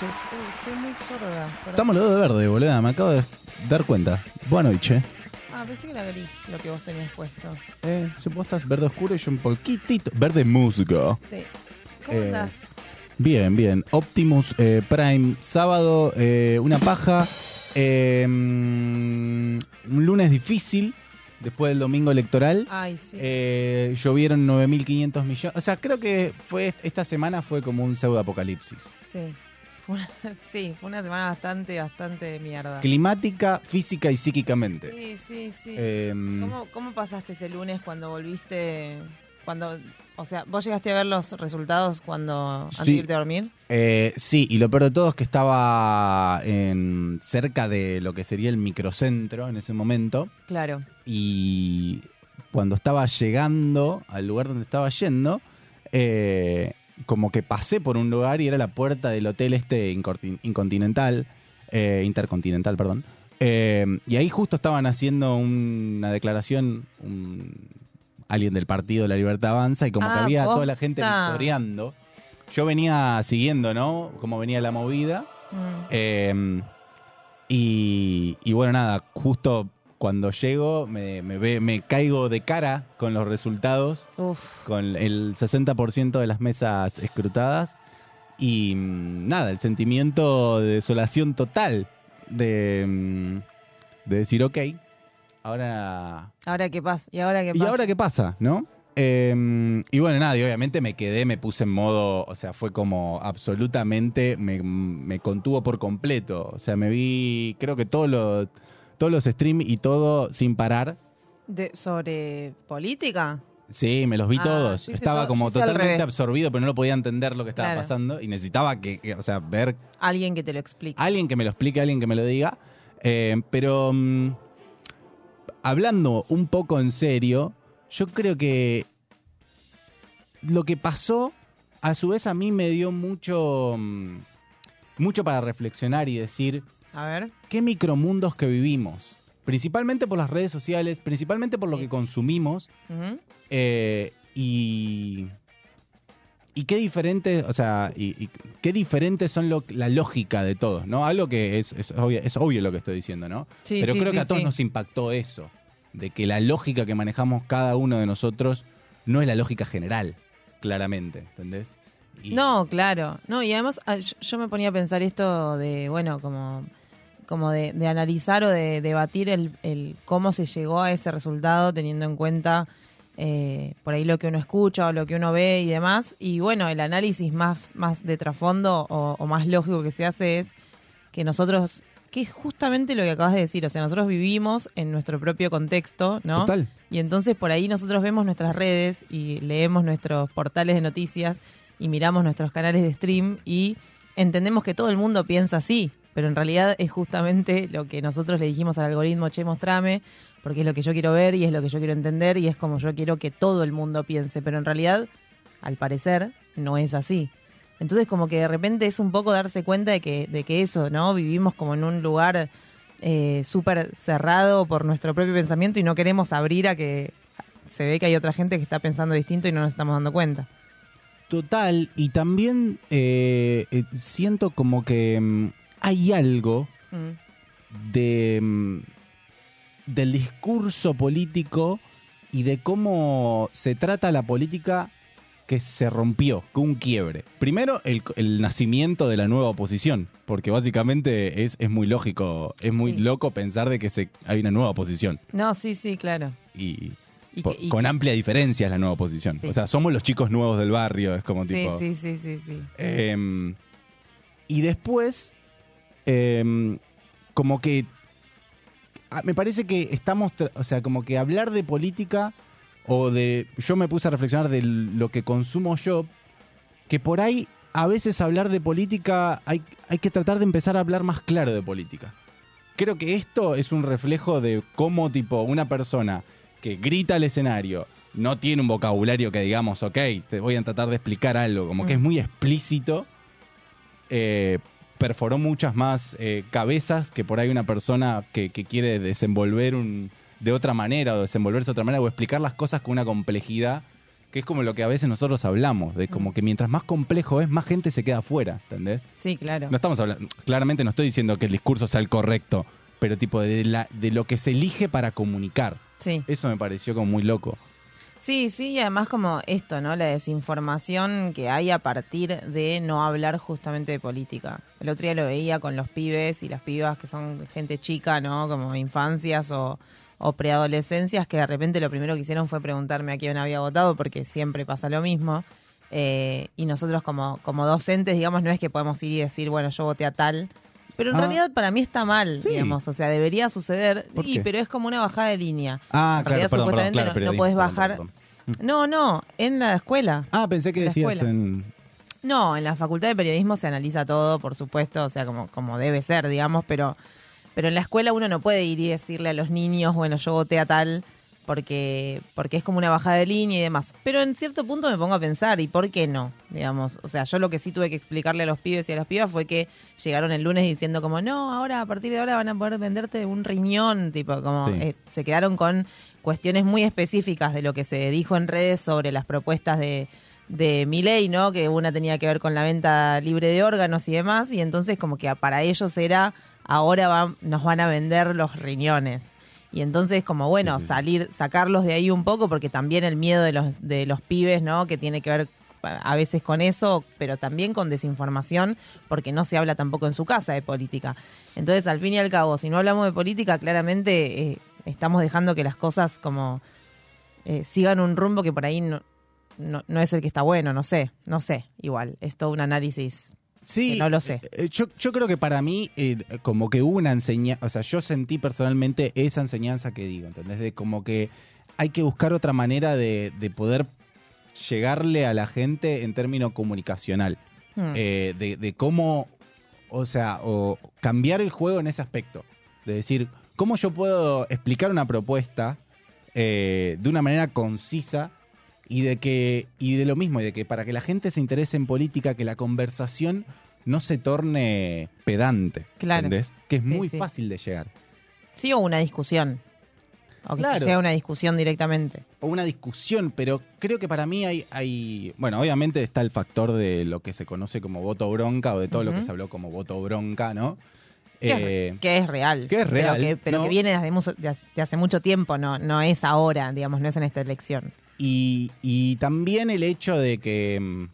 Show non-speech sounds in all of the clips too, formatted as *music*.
Noches. Uy, estoy muy sorda. Estamos los dos de verde, boluda. Me acabo de dar cuenta. Buenas noches. Ah, pensé que era gris lo que vos tenías puesto. Eh, se vos estás verde oscuro y yo un poquitito. Verde musgo. Sí. ¿Cómo Eh, andás? Bien, bien. Optimus eh, Prime, sábado, eh, una paja. eh, mm, un lunes difícil, después del domingo electoral. Ay, sí. Eh, llovieron 9.500 millones. O sea, creo que fue esta semana fue como un pseudo apocalipsis. Sí. Fue una, *laughs* sí, fue una semana bastante, bastante de mierda. Climática, física y psíquicamente. Sí, sí, sí. Em, ¿Cómo, ¿Cómo pasaste ese lunes cuando volviste? Cuando, o sea, ¿vos llegaste a ver los resultados cuando antes Sí. de irte a dormir? Eh, sí, y lo peor de todo es que estaba en, cerca de lo que sería el microcentro en ese momento. Claro. Y cuando estaba llegando al lugar donde estaba yendo, eh, como que pasé por un lugar y era la puerta del hotel este incontinental, eh, intercontinental, perdón. Eh, y ahí justo estaban haciendo una declaración, un, alguien del partido La Libertad Avanza, y como que Ah, había toda la gente victoriando. Yo venía siguiendo, ¿no? Cómo venía la movida. Mm. Eh, y, y bueno, nada, justo cuando llego me, me, ve- me caigo de cara con los resultados, Uf. con el 60% de las mesas escrutadas. Y mm, nada, el sentimiento de desolación total de, mm, de decir, ok, ahora Ahora qué pasa. ¿Y ahora qué ¿Y pasa? ahora qué pasa? ¿No? Eh, y bueno, nada, y obviamente me quedé, me puse en modo, o sea, fue como absolutamente, me, me contuvo por completo. O sea, me vi, creo que todos los, todos los streams y todo sin parar. De- ¿Sobre política? Sí, me los vi Ah, todos. Estaba todo- como totalmente absorbido, pero no lo podía entender lo que estaba Claro. pasando. Y necesitaba que, que, o sea, ver Alguien que te lo explique. alguien que me lo explique, alguien que me lo diga. Eh, pero mm, hablando un poco en serio, yo creo que lo que pasó, a su vez a mí me dio mucho, mm, mucho para reflexionar y decir, A ver. qué micromundos que vivimos. Principalmente por las redes sociales, principalmente por lo que consumimos. Eh, y, y qué diferentes, o sea, y, y qué diferentes son lo- la lógica de todos, ¿no? Algo que es, es, obvio, es obvio lo que estoy diciendo, ¿no? Sí, Pero sí, creo sí, que a todos nos impactó eso, de que la lógica que manejamos cada uno de nosotros no es la lógica general. claramente, ¿entendés? Y- No, claro. No, y además ah, yo me ponía a pensar esto de, bueno, como, como de, de analizar o de debatir el, el cómo se llegó a ese resultado teniendo en cuenta eh, por ahí lo que uno escucha o lo que uno ve y demás. Y bueno, el análisis más, más de trasfondo o, o más lógico que se hace es que nosotros, que es justamente lo que acabas de decir, o sea, nosotros vivimos en nuestro propio contexto, ¿no? Total. Y entonces por ahí nosotros vemos nuestras redes y leemos nuestros portales de noticias y miramos nuestros canales de stream y entendemos que todo el mundo piensa así, pero en realidad es justamente lo que nosotros le dijimos al algoritmo, che, mostrame, porque es lo que yo quiero ver y es lo que yo quiero entender y es como yo quiero que todo el mundo piense, pero en realidad, al parecer, no es así. Entonces como que de repente es un poco darse cuenta de que, de que eso, ¿no? Vivimos como en un lugar eh, súper cerrado por nuestro propio pensamiento y no queremos abrir a que se ve que hay otra gente que está pensando distinto y no nos estamos dando cuenta. Total, y también eh, eh, siento como que mm, hay algo Mm. de mm, del discurso político y de cómo se trata la política que se rompió, con un quiebre. Primero, el, el nacimiento de la nueva oposición, porque básicamente es, es muy lógico, es muy Sí. loco pensar de que se, hay una nueva oposición. No, sí, sí, claro. Y, Y po- que- y- con amplia diferencia es la nueva oposición. Sí. O sea, somos los chicos nuevos del barrio, es como Sí, tipo... sí, sí, sí, sí. Em, y después, em, como que ah, me parece que estamos, o sea, como que hablar de política o de, yo me puse a reflexionar de lo que consumo yo, que por ahí a veces hablar de política hay, hay que tratar de empezar a hablar más claro de política. Creo que esto es un reflejo de cómo tipo una persona que grita al escenario no tiene un vocabulario que digamos, ok, te voy a tratar de explicar algo, como que es Mm. muy explícito, eh, perforó muchas más eh, cabezas que por ahí una persona que, que quiere desenvolver un, de otra manera o desenvolverse de otra manera o explicar las cosas con una complejidad que es como lo que a veces nosotros hablamos, de como que mientras más complejo es, más gente se queda afuera, ¿entendés? Sí, claro. No estamos hablando, claramente no estoy diciendo que el discurso sea el correcto, pero tipo de, la, de lo que se elige para comunicar. Sí. Eso me pareció como muy loco. Sí, sí, y además como esto, ¿no? La desinformación que hay a partir de no hablar justamente de política. El otro día lo veía con los pibes y las pibas que son gente chica, ¿no? Como infancias o, preadolescencias que de repente lo primero que hicieron fue preguntarme a quién había votado porque siempre pasa lo mismo. Eh, y nosotros como, como docentes, digamos, no es que podemos ir y decir, bueno, yo voté a tal. Pero en Ah. realidad para mí está mal, Sí. digamos. O sea, debería suceder. ¿Por Y, qué? pero es como una bajada de línea. Ah, En claro, realidad, perdón, perdón, supuestamente claro, no- no, podés bajar. perdón. No, no, en la escuela. Ah, pensé que decías escuela. en... No, en la facultad de periodismo se analiza todo, por supuesto, o sea, como, como debe ser, digamos, pero, pero en la escuela uno no puede ir y decirle a los niños, bueno, yo voté a tal, porque, porque es como una bajada de línea y demás. Pero en cierto punto me pongo a pensar, ¿y por qué no? Digamos, o sea, yo lo que sí tuve que explicarle a los pibes y a las pibas fue que llegaron el lunes diciendo como, no, ahora a partir de ahora van a poder venderte un riñón, tipo, como Sí. eh, se quedaron con cuestiones muy específicas de lo que se dijo en redes sobre las propuestas de, de Milei, ¿no? Que una tenía que ver con la venta libre de órganos y demás, y entonces como que para ellos era, ahora va- nos van a vender los riñones. Y entonces como, bueno, salir, sacarlos de ahí un poco, porque también el miedo de los, de los pibes, ¿no? Que tiene que ver a veces con eso, pero también con desinformación, porque no se habla tampoco en su casa de política. Entonces, al fin y al cabo, si no hablamos de política, claramente eh, estamos dejando que las cosas como eh, sigan un rumbo que por ahí no, no, no es el que está bueno, no sé, no sé, igual, es todo un análisis. Sí, Que no lo sé. eh, Yo, yo creo que para mí, eh, como que hubo una enseñanza, o sea, yo sentí personalmente esa enseñanza que digo, ¿entendés? De como que hay que buscar otra manera de, de poder llegarle a la gente en términos comunicacional. Hmm. Eh, de, de cómo, o sea, o cambiar el juego en ese aspecto. De decir, ¿cómo yo puedo explicar una propuesta eh, de una manera concisa y de que y de lo mismo y de que para que la gente se interese en política que la conversación no se torne pedante Claro. ¿entendés? que es Sí, muy sí. fácil de llegar Sí, o una discusión. O que Claro. se llegue a una discusión directamente. o una discusión pero creo que para mí hay hay bueno obviamente está el factor de lo que se conoce como voto bronca o de todo lo que se habló como voto bronca no Que, Eh, es, que es real. que es real, Pero que, pero ¿no? que viene desde, mucho- de hace- de hace mucho tiempo, no, no es ahora, digamos, no es en esta elección. Y, y también el hecho de que mm,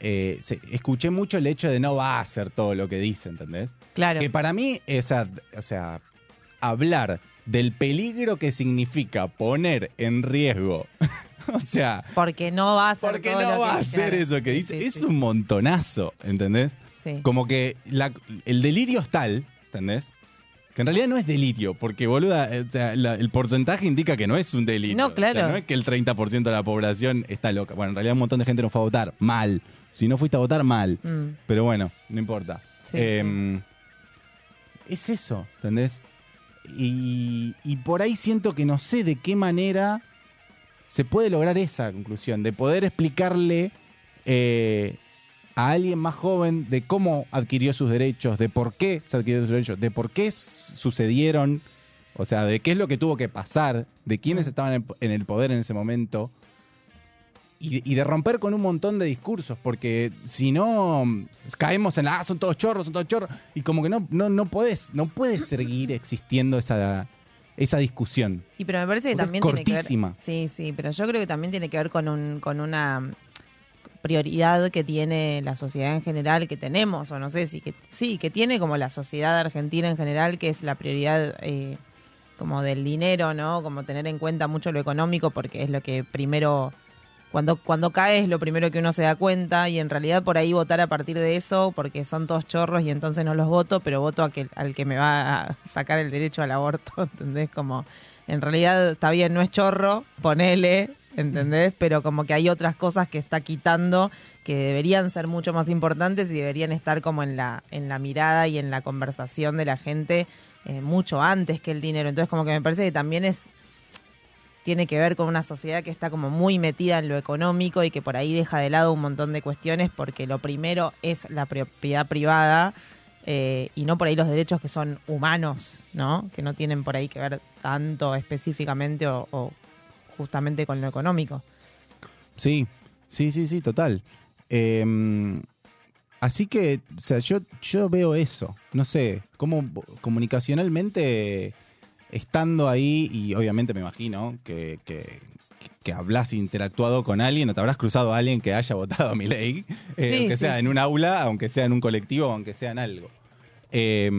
eh, se- escuché mucho el hecho de no va a hacer todo lo que dice, ¿entendés? Claro. Que para mí, esa, o sea, hablar del peligro que significa poner en riesgo, *laughs* o sea, Porque no va a hacer porque todo no lo va que a hacer claro. eso que Sí, dice, sí, es sí. un montonazo, ¿entendés? Sí. Como que la- el delirio es tal, ¿entendés? Que en realidad no es delirio, porque boluda, eh, o sea, la- el porcentaje indica que no es un delirio. No, O sea, claro. no es que el 30% de la población está loca. Bueno, en realidad un montón de gente no fue a votar. Mal. Si no fuiste a votar, mal. Mm, Pero bueno, no importa. Sí, Em, Es eso, ¿entendés? Y, y por ahí siento que no sé de qué manera se puede lograr esa conclusión, de poder explicarle eh, a alguien más joven de cómo adquirió sus derechos, de por qué se adquirió sus derechos, de por qué sucedieron, o sea, de qué es lo que tuvo que pasar, de quiénes estaban en, el poder en ese momento. Y, y de romper con un montón de discursos, porque si no caemos en la, ah, son todos chorros, son todos chorros, y como que no, no, no puedes, no puede seguir existiendo esa, esa discusión. Y pero me parece que Porque también tiene que ver. cortísima. Sí, sí, pero yo creo que también tiene que ver con un, con una prioridad que tiene la sociedad en general, que tenemos, o no sé si que sí, que tiene como la sociedad argentina en general, que es la prioridad eh, como del dinero, ¿no? Como tener en cuenta mucho lo económico, porque es lo que primero cuando, cuando cae es lo primero que uno se da cuenta y en realidad por ahí votar a partir de eso, porque son todos chorros y entonces no los voto, pero voto a que, al que me va a sacar el derecho al aborto, *laughs* ¿entendés? Como en realidad está bien, no es chorro, ponele, ¿entendés? Pero como que hay otras cosas que está quitando que deberían ser mucho más importantes y deberían estar como en la, en la mirada y en la conversación de la gente eh, mucho antes que el dinero. Entonces como que me parece que también es tiene que ver con una sociedad que está como muy metida en lo económico y que por ahí deja de lado un montón de cuestiones porque lo primero es la propiedad privada eh, y no por ahí los derechos que son humanos, ¿no? Que no tienen por ahí que ver tanto específicamente o, o justamente con lo económico. Sí, sí, sí, sí, total. Eh, así que, o sea, yo, yo veo eso. No sé, cómo comunicacionalmente, estando ahí, y obviamente me imagino que, que, que hablas interactuado con alguien, o te habrás cruzado a alguien que haya votado a mi ley, Sí, aunque sí, sea sí. en un aula, aunque sea en un colectivo, aunque sea en algo. Eh,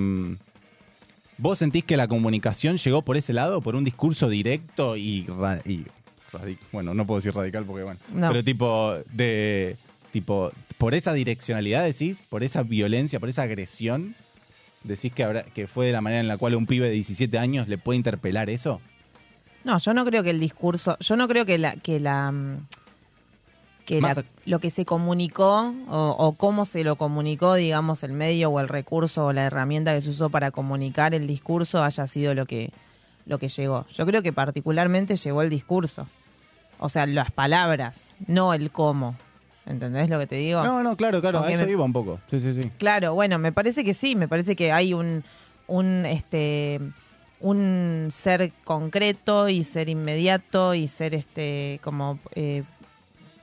¿Vos sentís que la comunicación llegó por ese lado, por un discurso directo y, y bueno, no puedo decir radical porque bueno, No. pero tipo de tipo por esa direccionalidad decís, por esa violencia, por esa agresión, decís que habrá, que fue de la manera en la cual un pibe de 17 años le puede interpelar eso? No, yo no creo que el discurso, yo no creo que la que la mm, que la- a- lo que se comunicó o, o cómo se lo comunicó, digamos, el medio o el recurso o la herramienta que se usó para comunicar el discurso haya sido lo que lo que llegó. Yo creo que particularmente llegó el discurso. O sea, las palabras, no el cómo. ¿Entendés lo que te digo? No, no, claro, claro, Aunque a eso me- iba un poco. Sí, sí, sí. Claro, bueno, me parece que sí, me parece que hay un, un, este, un ser concreto y ser inmediato y ser este como, eh,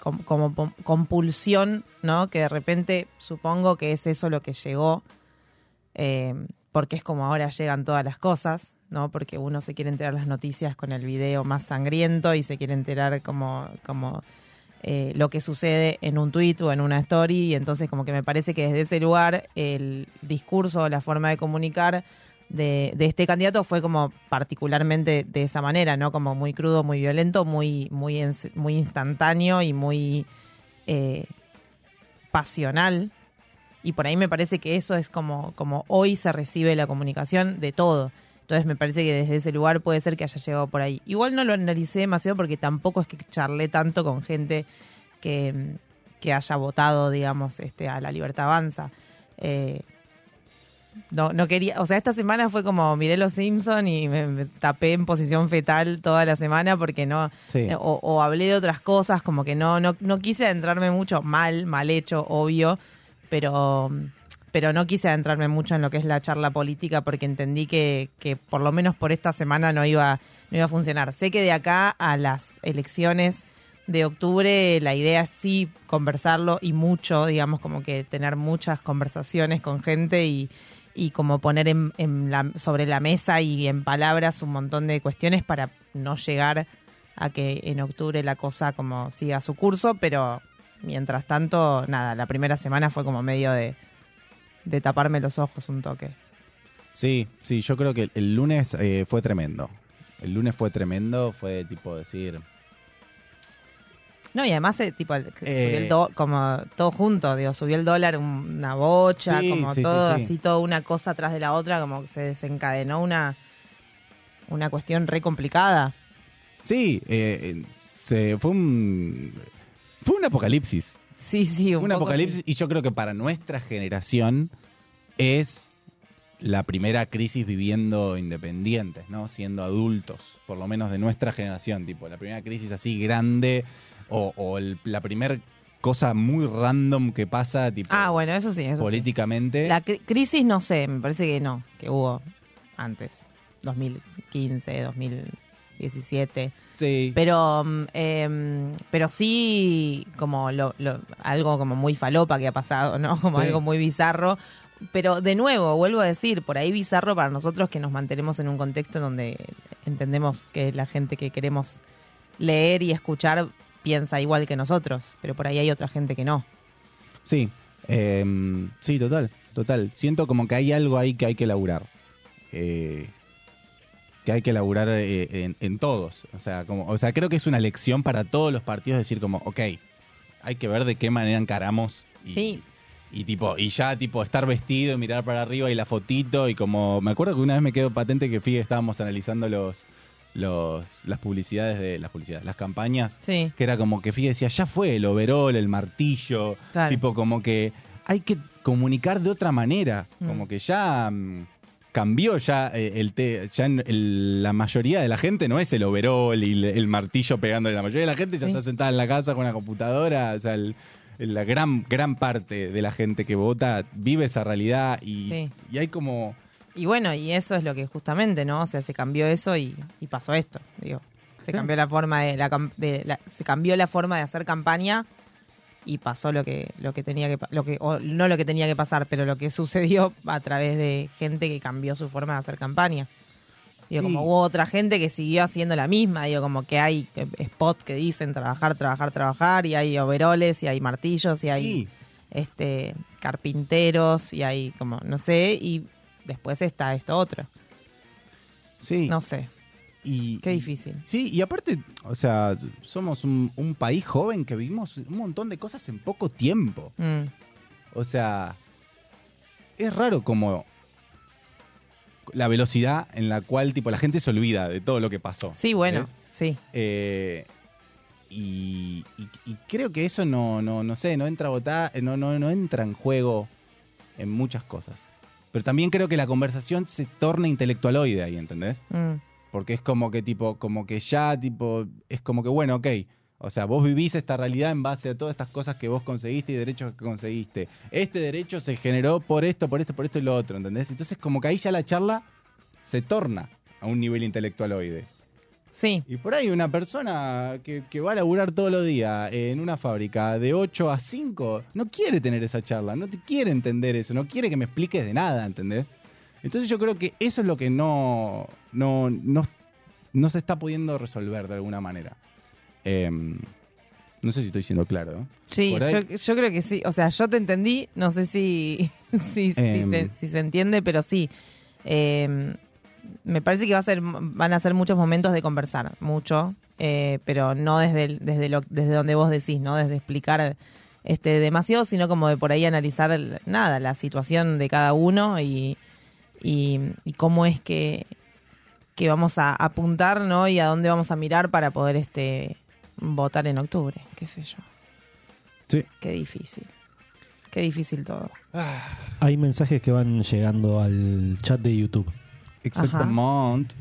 com- como pom- compulsión, ¿no? Que de repente supongo que es eso lo que llegó, eh, porque es como ahora llegan todas las cosas, ¿no? Porque uno se quiere enterar las noticias con el video más sangriento y se quiere enterar como, como eh, lo que sucede en un tweet o en una story y entonces como que me parece que desde ese lugar el discurso la forma de comunicar de, este candidato fue como particularmente de esa manera, ¿no? Como muy crudo, muy violento, muy, muy, muy instantáneo y muy eh, pasional. Y por ahí me parece que eso es como, como hoy se recibe la comunicación de todo. Entonces me parece que desde ese lugar puede ser que haya llegado por ahí. Igual no lo analicé demasiado porque tampoco es que charlé tanto con gente que, que haya votado, digamos, este, a la Libertad Avanza. Eh, no, no quería, o sea, esta semana fue como miré los Simpson y me, me tapé en posición fetal toda la semana porque no, Sí. o, o hablé de otras cosas, como que no, no, no quise adentrarme mucho, mal, mal hecho, obvio, pero, pero no quise adentrarme mucho en lo que es la charla política porque entendí que, que por lo menos por esta semana no iba, no iba a funcionar. Sé que de acá a las elecciones de octubre la idea es sí conversarlo y mucho, digamos, como que tener muchas conversaciones con gente y, y como poner sobre la mesa y en palabras un montón de cuestiones para no llegar a que en octubre la cosa como siga su curso, pero mientras tanto, nada, la primera semana fue como medio de, de taparme los ojos un toque. Sí, sí, yo creo que el lunes eh, fue tremendo. El lunes fue tremendo, fue tipo decir, No, y además, eh, tipo, el- Eh. subió el do- como todo junto, digo, subió el dólar una bocha, Sí, como sí, todo, sí. así, toda una cosa atrás de la otra, como que se desencadenó una, una cuestión re complicada. sí, eh, se, fue un fue un apocalipsis. Sí, sí, un, Un, poco apocalipsis y yo creo que para nuestra generación es la primera crisis viviendo independientes, ¿no? Siendo adultos, por lo menos de nuestra generación, tipo, la primera crisis así grande o, o el- la primera cosa muy random que pasa, tipo, Ah, bueno, eso sí, eso sí. políticamente. La cri- crisis, no sé, me parece que no, que hubo antes, 2015, 2017. Sí. Pero, mm, em, pero sí, como lo, lo- algo como muy falopa que ha pasado, ¿no? *laughs* Como Sí. algo muy bizarro. Pero de nuevo, vuelvo a decir, por ahí bizarro para nosotros que nos mantenemos en un contexto en donde entendemos que la gente que queremos leer y escuchar piensa igual que nosotros, pero por ahí hay otra gente que no. Sí, eh, sí, total, total. Siento como que hay algo ahí que hay que laburar. Eh, que hay que laburar eh, en, en todos. O sea, como, o sea, creo que es una lección para todos los partidos decir como, ok, hay que ver de qué manera encaramos. Y, Sí. Y tipo, y ya tipo estar vestido y mirar para arriba y la fotito y como, me acuerdo que una vez me quedó patente que fíjate, estábamos analizando los, los, las publicidades de, las publicidades, las campañas Sí, que era como que Fide decía, ya fue el overol, el martillo, Claro. tipo como que hay que comunicar de otra manera, Mm. como que ya mm, cambió ya eh, el te- ya en- el- la mayoría de la gente no es el overol y el, el martillo pegándole, la mayoría de la gente ya Sí. está sentada en la casa con una computadora, o sea, el- la gran gran parte de la gente que vota vive esa realidad y, Sí. y hay como y bueno, y eso es lo que justamente, ¿no? O sea, se cambió eso y, y pasó esto, digo. Se cambió la forma de la, de la- se cambió la forma de hacer campaña y pasó lo que lo que tenía que lo que o no lo que tenía que pasar, pero lo que *laughs* sucedió a través de gente que cambió su forma de hacer campaña. Digo, Sí. como hubo otra gente que siguió haciendo la misma, digo, como que hay eh, spots que dicen trabajar, trabajar, trabajar, y hay overoles, y hay martillos, y hay Sí. este carpinteros, y hay como, no sé, y después está esto otro. sí No sé, y, qué difícil. Sí, y aparte, o sea, somos un, un país joven que vivimos un montón de cosas en poco tiempo. Mm, O sea, es raro como la velocidad en la cual tipo la gente se olvida de todo lo que pasó. Sí, bueno, ¿ves? sí. Eh, y, y- y creo que eso no, no, no sé, no entra a votar, no, no, no entra en juego en muchas cosas. Pero también creo que la conversación se torna intelectualoide ahí, ¿entendés? Mm, Porque es como que tipo, como que ya, tipo, es como que bueno, ok. O sea, vos vivís esta realidad en base a todas estas cosas que vos conseguiste y derechos que conseguiste. Este derecho se generó por esto, por esto, por esto y lo otro, ¿entendés? Entonces como que ahí ya la charla se torna a un nivel intelectualoide. Sí, Y por ahí una persona que, que va a laburar todos los días en una fábrica de 8 a 5 no quiere tener esa charla, no te quiere entender eso, no quiere que me expliques de nada, ¿entendés? Entonces yo creo que eso es lo que no, no, no, no se está pudiendo resolver de alguna manera. Em, no sé si estoy siendo claro. ¿no? sí, yo, yo creo que sí. O sea, yo te entendí, no sé si, *laughs* si, si Em. se, si se entiende, pero sí. Eh, me parece que va a ser, van a ser muchos momentos de conversar, mucho, eh, pero no desde, el- desde, lo, desde donde vos decís, ¿no? Desde explicar este demasiado, sino como de por ahí analizar el- nada, la situación de cada uno y, y, y cómo es que, que vamos a apuntar, ¿no? Y a dónde vamos a mirar para poder este votar en octubre, qué sé yo. Sí. Qué difícil. Qué difícil todo. Hay mensajes que van llegando al chat de YouTube. Exactamente.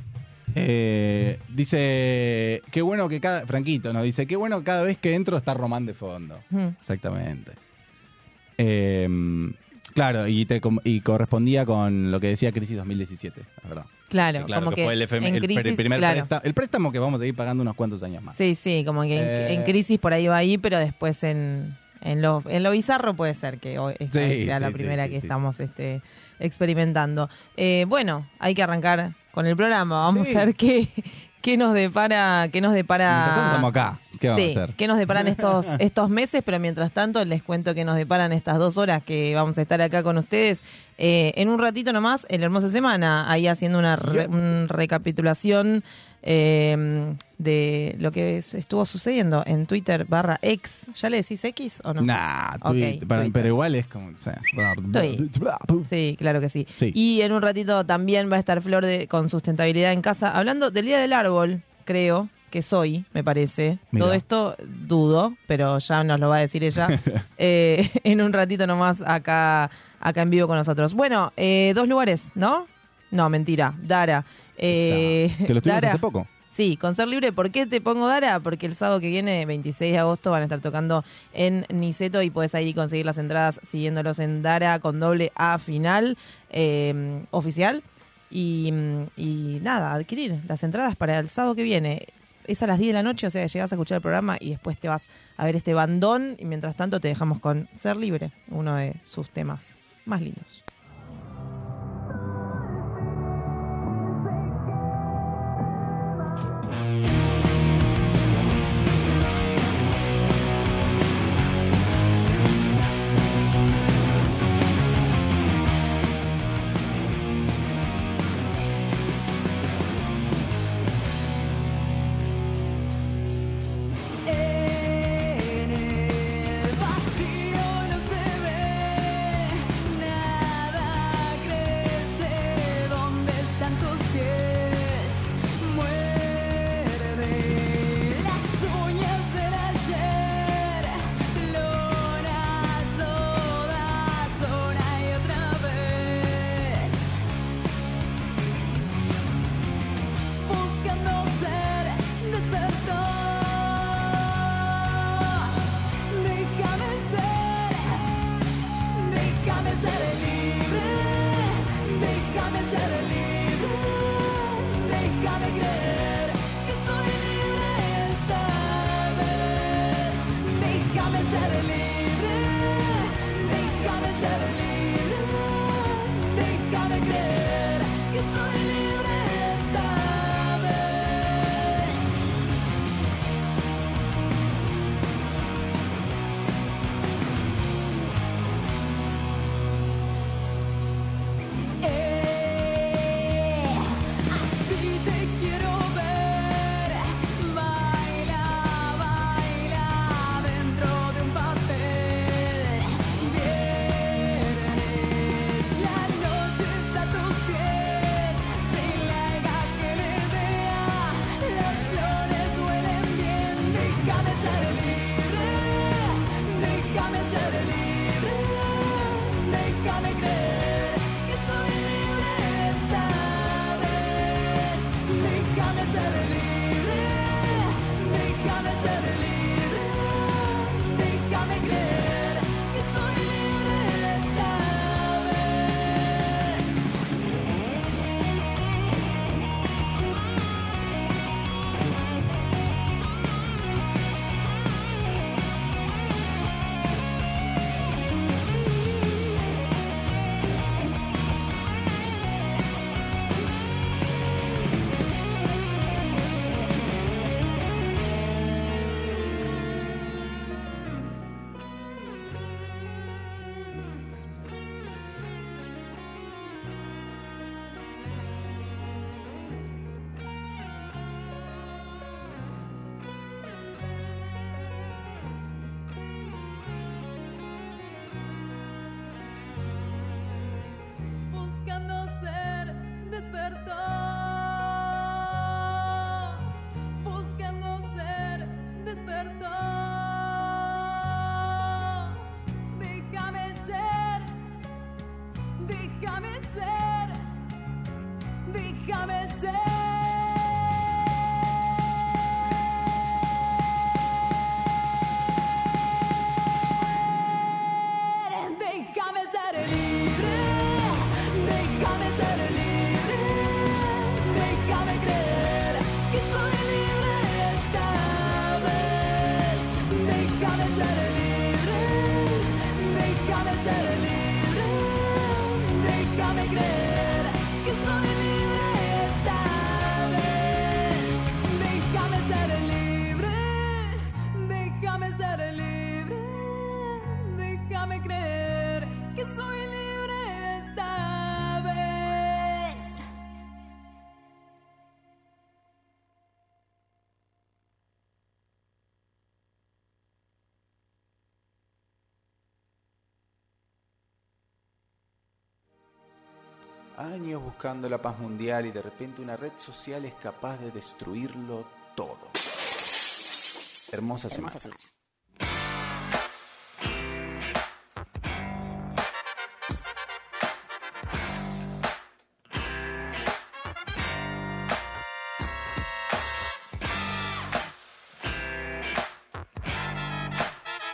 Eh, dice, qué bueno que cada... Franquito nos dice, qué bueno que cada vez que entro está Román de fondo. Mm. Exactamente. Eh, claro, y, te, y correspondía con lo que decía Crisis 2017, la verdad. Claro, claro, como que, que, fue el, FM en el, crisis, pre- primer claro. préstamo, el préstamo que vamos a ir pagando unos cuantos años más. Sí, sí, como que en, Eh. en crisis por ahí va ahí, pero después en, en, lo, en lo bizarro puede ser que hoy esta Sí, sea la sí, primera sí, que estamos este, experimentando. Eh, bueno, hay que arrancar con el programa. Vamos Sí. a ver qué, qué nos depara, qué nos depara. estamos acá. ¿Qué vamos Sí, a hacer? qué nos deparan estos, *laughs* estos meses, pero mientras tanto les cuento que nos deparan estas dos horas que vamos a estar acá con ustedes. Eh, en un ratito nomás, en la hermosa semana, ahí haciendo una re- un recapitulación eh, de lo que es- estuvo sucediendo en Twitter barra X. ¿Ya le decís X o no? Nah, Ok, Twitter, para- Twitter. pero igual es como. o sea, Sí, claro que sí. Sí. Y en un ratito también va a estar Flor de, con sustentabilidad en casa, hablando del Día del Árbol, creo que soy, me parece. Todo esto dudo, pero ya nos lo va a decir ella *laughs* eh, en un ratito nomás acá, acá en vivo con nosotros. Bueno, eh, dos lugares, ¿no? No, mentira, Dara. Eh, que lo tuvimos Dara. hace poco. Sí, con Ser Libre. ¿Por qué te pongo Dara? Porque el sábado que viene, 26 de agosto, van a estar tocando en Niceto y puedes ahí conseguir las entradas siguiéndolos en Dara con doble A final eh, oficial. Y, y nada, adquirir las entradas para el sábado que viene. Es a las 10 de la noche, o sea, llegas a escuchar el programa y después te vas a ver este bandón y mientras tanto te dejamos con Ser Libre, uno de sus temas más lindos. En buscando la paz mundial y de repente una red social es capaz de destruirlo todo. Hermosa semana.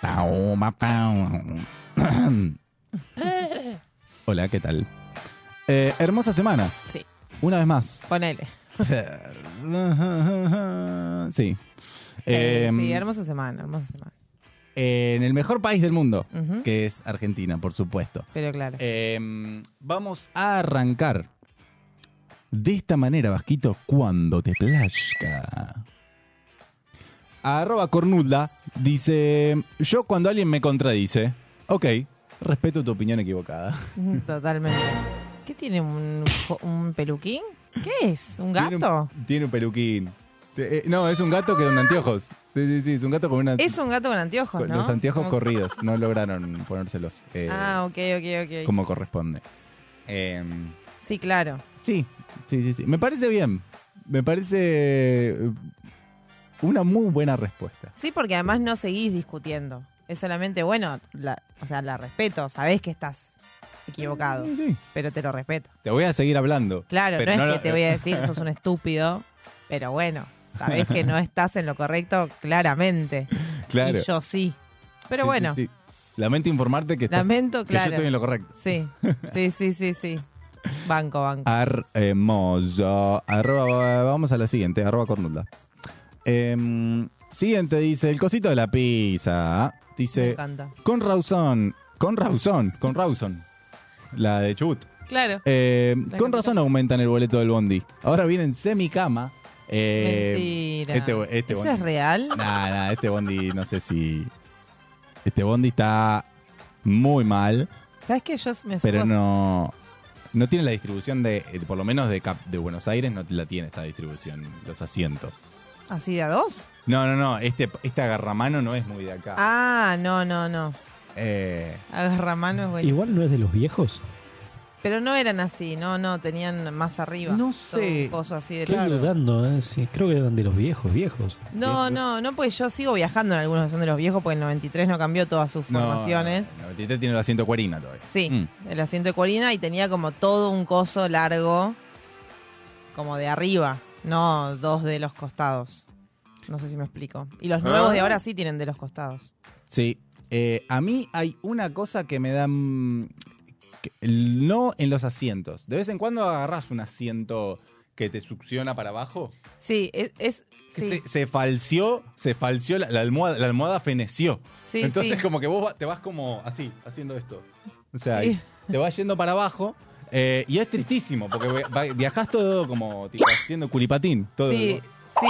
Pau, ma, pau. *coughs* Hola, ¿qué tal? Eh, hermosa semana. Sí. Una vez más. Ponele. *laughs* sí. Eh, Em, sí, hermosa semana, hermosa semana. en el mejor país del mundo, que es Argentina, por supuesto. Pero claro. Em, vamos a arrancar de esta manera, Vasquito, cuando te plazca. Arroba Cornulda dice, yo cuando alguien me contradice, ok, respeto tu opinión equivocada. Totalmente. *laughs* ¿Qué tiene un, peluquín? ¿Qué es? ¿Un gato? Tiene un, tiene un peluquín. Te- eh, no, es un gato que con anteojos. Sí, sí, sí, es un gato con una... Es un gato con anteojos, con ¿no? los anteojos corridos. No lograron ponérselos eh, Ah, ok, ok, ok. como corresponde. Em, Sí, claro. Sí, sí, sí, sí. Me parece bien. Me parece eh, una muy buena respuesta. Sí, porque además no seguís discutiendo. Es solamente, bueno, la, o sea, la respeto. Sabés que estás equivocado, Sí, sí. pero te lo respeto. Te voy a seguir hablando. Claro, Pero no es que te voy a decir *laughs* sos un estúpido, pero bueno, sabés que no estás en lo correcto claramente. Claro. Y yo sí. Pero Sí, bueno. Lamento informarte que, estás- lamento, que yo claro. estoy en lo correcto. Sí, sí, sí, sí, sí. Banco, banco. Hermoso. Arroba- vamos a la siguiente, arroba cornulda. Em, siguiente dice, el cosito de la pizza. Me Dice, encanta. con Rawson, con Rawson, con Rawson. La de Chubut. Claro. Eh, con capital. razón aumentan el boleto del bondi. Ahora vienen semicama. Eh, Mentira. Este, este ¿Eso bondi. es real? Nah, nah, este bondi no sé si. Este bondi está muy mal, ¿Sabes que yo me pero no. No tiene la distribución de. eh, Por lo menos de, Cap- de Buenos Aires no la tiene esta distribución, los asientos. así de a dos? No, no, no. Este, este agarramano no es muy de acá. Ah, no, no, no. Eh, Agarra manos, güey. Igual no es de los viejos. Pero no eran así, no, no, tenían más arriba. No sé. un coso así de Estoy Claro. dudando, ¿eh? Sí, creo que eran de los viejos, viejos. No, no, no, pues yo sigo viajando en algunos que son de los viejos, porque el 93 no cambió todas sus no, formaciones. no, 93 tiene el asiento cuerina todavía. Sí, Mm. el asiento de Corina y tenía como todo un coso largo, como de arriba, no dos de los costados. No sé si me explico. Y los nuevos de ahora sí tienen de los costados. Sí. Eh, a mí hay una cosa que me da... que- el- no en los asientos. De vez en cuando agarras un asiento que te succiona para abajo. Sí, es... es Que sí, se, se falseó, se falseó, la, la almohada, la almohada feneció. sí, Entonces sí. como que vos va- te vas como así, haciendo esto. O sea, Sí. te vas yendo para abajo. eh, y es tristísimo, porque *laughs* vi- va- viajás todo como tipo haciendo culipatín. Todo Sí,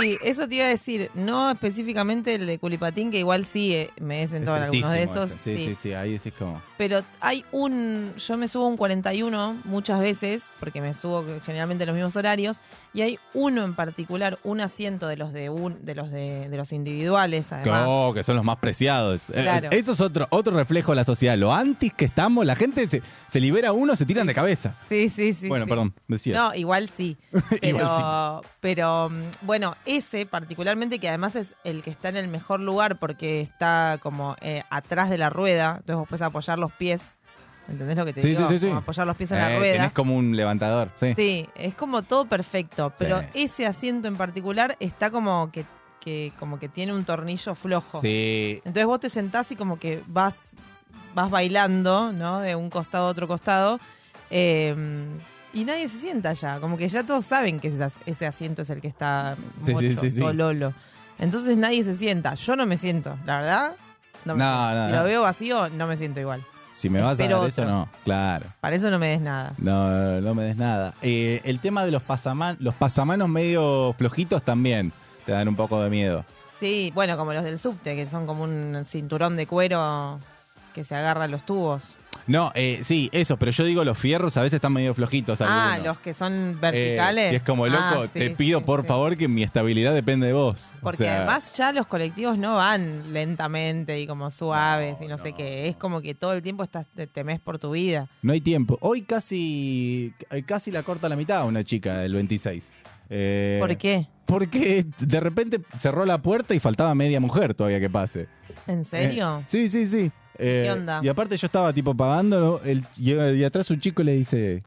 sí, eso te iba a decir. No específicamente el de Culipatín, que igual sí eh, me he sentado en algunos de esos. eso. Sí, sí, sí, ahí decís como... Pero hay un. Yo me subo un 41 muchas veces, porque me subo generalmente en los mismos horarios, y hay uno en particular, un asiento de los de un, de los de, de los individuales, además. Oh, que son los más preciados. Eh, Claro. Eso es otro, otro reflejo de la sociedad. Lo antis que estamos, la gente se, se libera uno, se tiran de cabeza. Sí, sí, sí. bueno, sí. perdón, decía. No, igual sí. *laughs* Pero, Igual pero mm, bueno, ese particularmente, que además es el que está en el mejor lugar porque está como eh, atrás de la rueda, entonces vos puedes apoyar los pies. ¿Entendés lo que te Sí, digo? sí, sí, sí. Como apoyar los pies en Eh, la rueda. tenés como un levantador, sí. Sí, es como todo perfecto, pero ese asiento en particular está como que, que como que tiene un tornillo flojo. Sí. Entonces vos te sentás y como que vas vas bailando, ¿no? De un costado a otro costado. eh, y nadie se sienta ya, como que ya todos saben que ese, ese asiento es el que está mocho, sí, sí, sololo. Entonces nadie se sienta. Yo no me siento, la verdad. No, me No, si lo veo vacío, no me siento igual. Si me vas a dar eso, otro. no. Claro. Para eso no me des nada. No, no me des nada. Eh, el tema de los, pasaman los pasamanos medio flojitos también te dan un poco de miedo. Sí, bueno, como los del subte, que son como un cinturón de cuero que se agarra a los tubos. No, eh, sí, eso, pero yo digo los fierros a veces están medio flojitos. Ah, algunos. los que son Eh, verticales. y es como, loco, Ah, sí, te pido sí, por sí. favor que mi estabilidad depende de vos. O Porque sea, además ya los colectivos no van lentamente y como suaves y no, sé no. qué. Es como que todo el tiempo estás, te temes por tu vida. No hay tiempo. Hoy casi, eh, casi la corta la mitad una chica del 26. Eh, ¿Por qué? Porque de repente cerró la puerta y faltaba media mujer todavía que pase. ¿En serio? Eh, sí, sí, sí. Eh, ¿Qué onda? Y aparte yo estaba tipo pagando el, y, y atrás un chico le dice,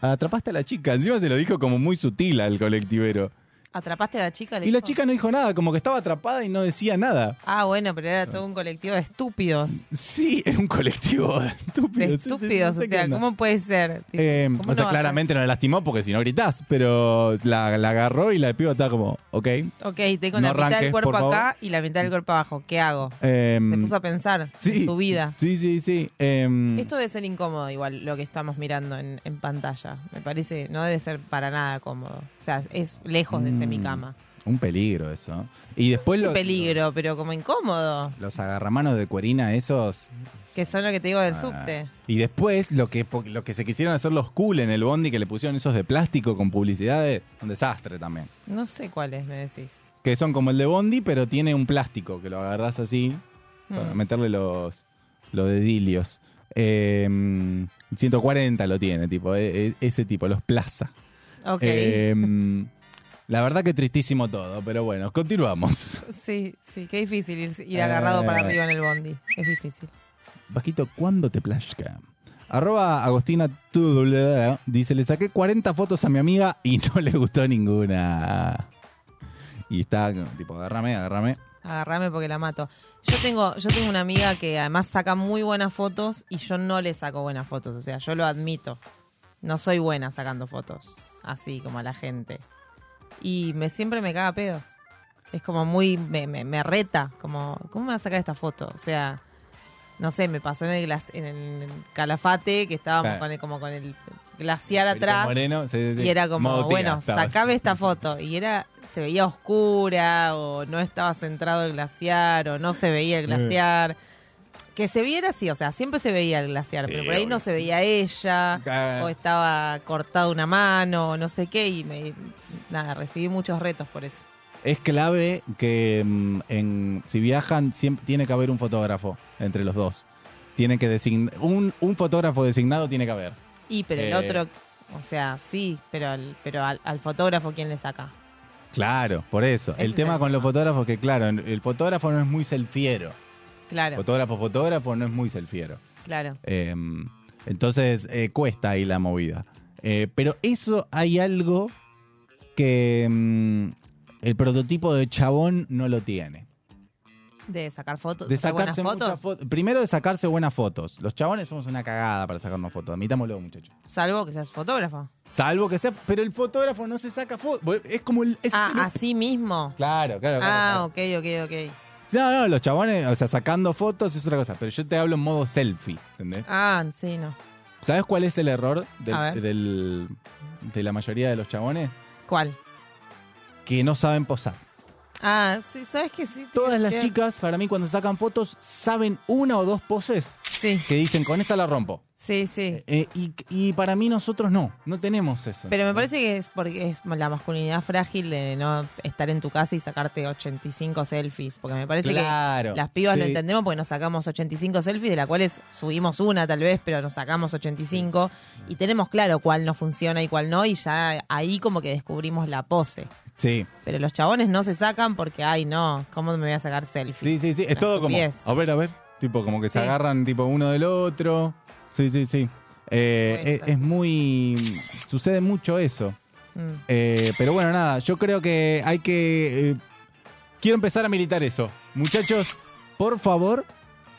atrapaste a la chica. Encima se lo dijo como muy sutil al colectivero. ¿Atrapaste a la chica? Y la chica no dijo nada, como que estaba atrapada y no decía nada. Ah, bueno, pero era todo un colectivo de estúpidos. Sí, era un colectivo. De Sí, sí, sí, estúpidos, no sé o sea. ¿cómo puede ser? Tipo, Eh, ¿cómo o sea, claramente no la lastimó porque si no gritás, pero la, la agarró y la piba estaba como, ok. Ok, tengo No la mitad del cuerpo acá y la mitad del cuerpo abajo. ¿Qué hago? Em, Se puso a pensar en su vida. Sí, sí, sí. em, Esto debe ser incómodo, igual, lo que estamos mirando en, en pantalla. Me parece, no debe ser para nada cómodo. O sea, es lejos de Mm, semicama. Un peligro eso. Y después los, peligro, pero como incómodo. los agarramanos de cuerina esos. Que son lo que te digo del ah, subte. Y después lo que, lo que se quisieron hacer los cool en el bondi que le pusieron esos de plástico con publicidades, un desastre también. No sé cuáles me decís. Que son como el de bondi, pero tiene un plástico que lo agarrás así para Mm. meterle los, los dedilios. Em, 140 lo tiene, tipo, e- e- ese tipo, los plaza. Ok. Em, la verdad que tristísimo todo, pero bueno, continuamos. sí, sí, qué difícil ir, ir agarrado Eh. para arriba en el bondi. Es difícil. Vasquito, ¿cuándo te plashca? Arroba Agostina Tudulea dice, le saqué 40 fotos a mi amiga y no le gustó ninguna. Y está tipo, agárrame, agárrame. Agarrame porque la mato. Yo tengo, yo tengo una amiga que además saca muy buenas fotos y yo no le saco buenas fotos. O sea, yo lo admito. No soy buena sacando fotos. Así como a la gente. Y me siempre me caga pedos. Es como muy. Me, me, me reta. Como, ¿cómo me va a sacar esta foto? O sea. No sé, me pasó en el, glas- en el Calafate que estábamos Claro. con, el, como con el glaciar atrás. Moreno, sí, sí, sí. Y era como, Modo bueno, sacame esta foto. Y era, se veía oscura, o no estaba centrado el glaciar, o no se veía el glaciar. Que se viera así, o sea, siempre se veía el glaciar, Sí, pero por ahí no se veía ella, Ah. o estaba cortada una mano, o no sé qué, y me, nada, recibí muchos retos por eso. Es clave que mm, en, si viajan siempre tiene que haber un fotógrafo entre los dos. Tiene que designar un, un fotógrafo designado tiene que haber. Y, pero el Eh. otro, o sea, sí, pero al, pero al, al fotógrafo, ¿quién le saca? Claro, por eso. Ese el es tema el con los fotógrafos que claro, el fotógrafo no es muy selfiero. Claro, Fotógrafo, fotógrafo no es muy selfiero. claro. Eh, entonces eh, cuesta ahí la movida. Eh, pero eso hay algo que mm, el prototipo de chabón no lo tiene. De sacar fotos, De sacar buenas sacarse muchas fotos. Primero de sacarse buenas fotos. Los chabones somos una cagada para sacarnos fotos. Admitámoslo, muchachos. salvo que seas fotógrafo. Salvo que sea. Pero el fotógrafo no se saca fotos. Es como el. es- Ah, el- así mismo. Claro, claro, claro. Ah, claro. ok, ok, ok. No, no, los chabones, o sea, sacando fotos es otra cosa. Pero yo te hablo en modo selfie, ¿entendés? Ah, sí, no. ¿Sabes cuál es el error del- ver. del- de la mayoría de los chabones? ¿Cuál? Que no saben posar. Ah, sí, ¿sabes qué? Sí, Todas las que- chicas, para mí, cuando sacan fotos, saben una o dos poses Sí, que dicen, con esta la rompo. Sí, sí. Eh, y, y para mí nosotros no, no tenemos eso. Pero me parece que es porque es la masculinidad frágil de no estar en tu casa y sacarte 85 selfies. Porque me parece Claro. que las pibas lo Sí. entendemos porque nos sacamos 85 selfies, de las cuales subimos una tal vez, pero nos sacamos 85. Y tenemos claro cuál no funciona y cuál no, y ya ahí como que descubrimos la pose. Sí, Pero los chabones no se sacan porque, ay, no, ¿cómo me voy a sacar selfies? sí, sí, sí. Es todo como, a ver, a ver. Tipo, como que se Sí. agarran tipo uno del otro. Sí, sí, sí. Eh, es, muy... Sucede mucho eso. Mm. Eh, pero bueno, nada, yo creo que hay que... eh, quiero empezar a militar eso. Muchachos, por favor,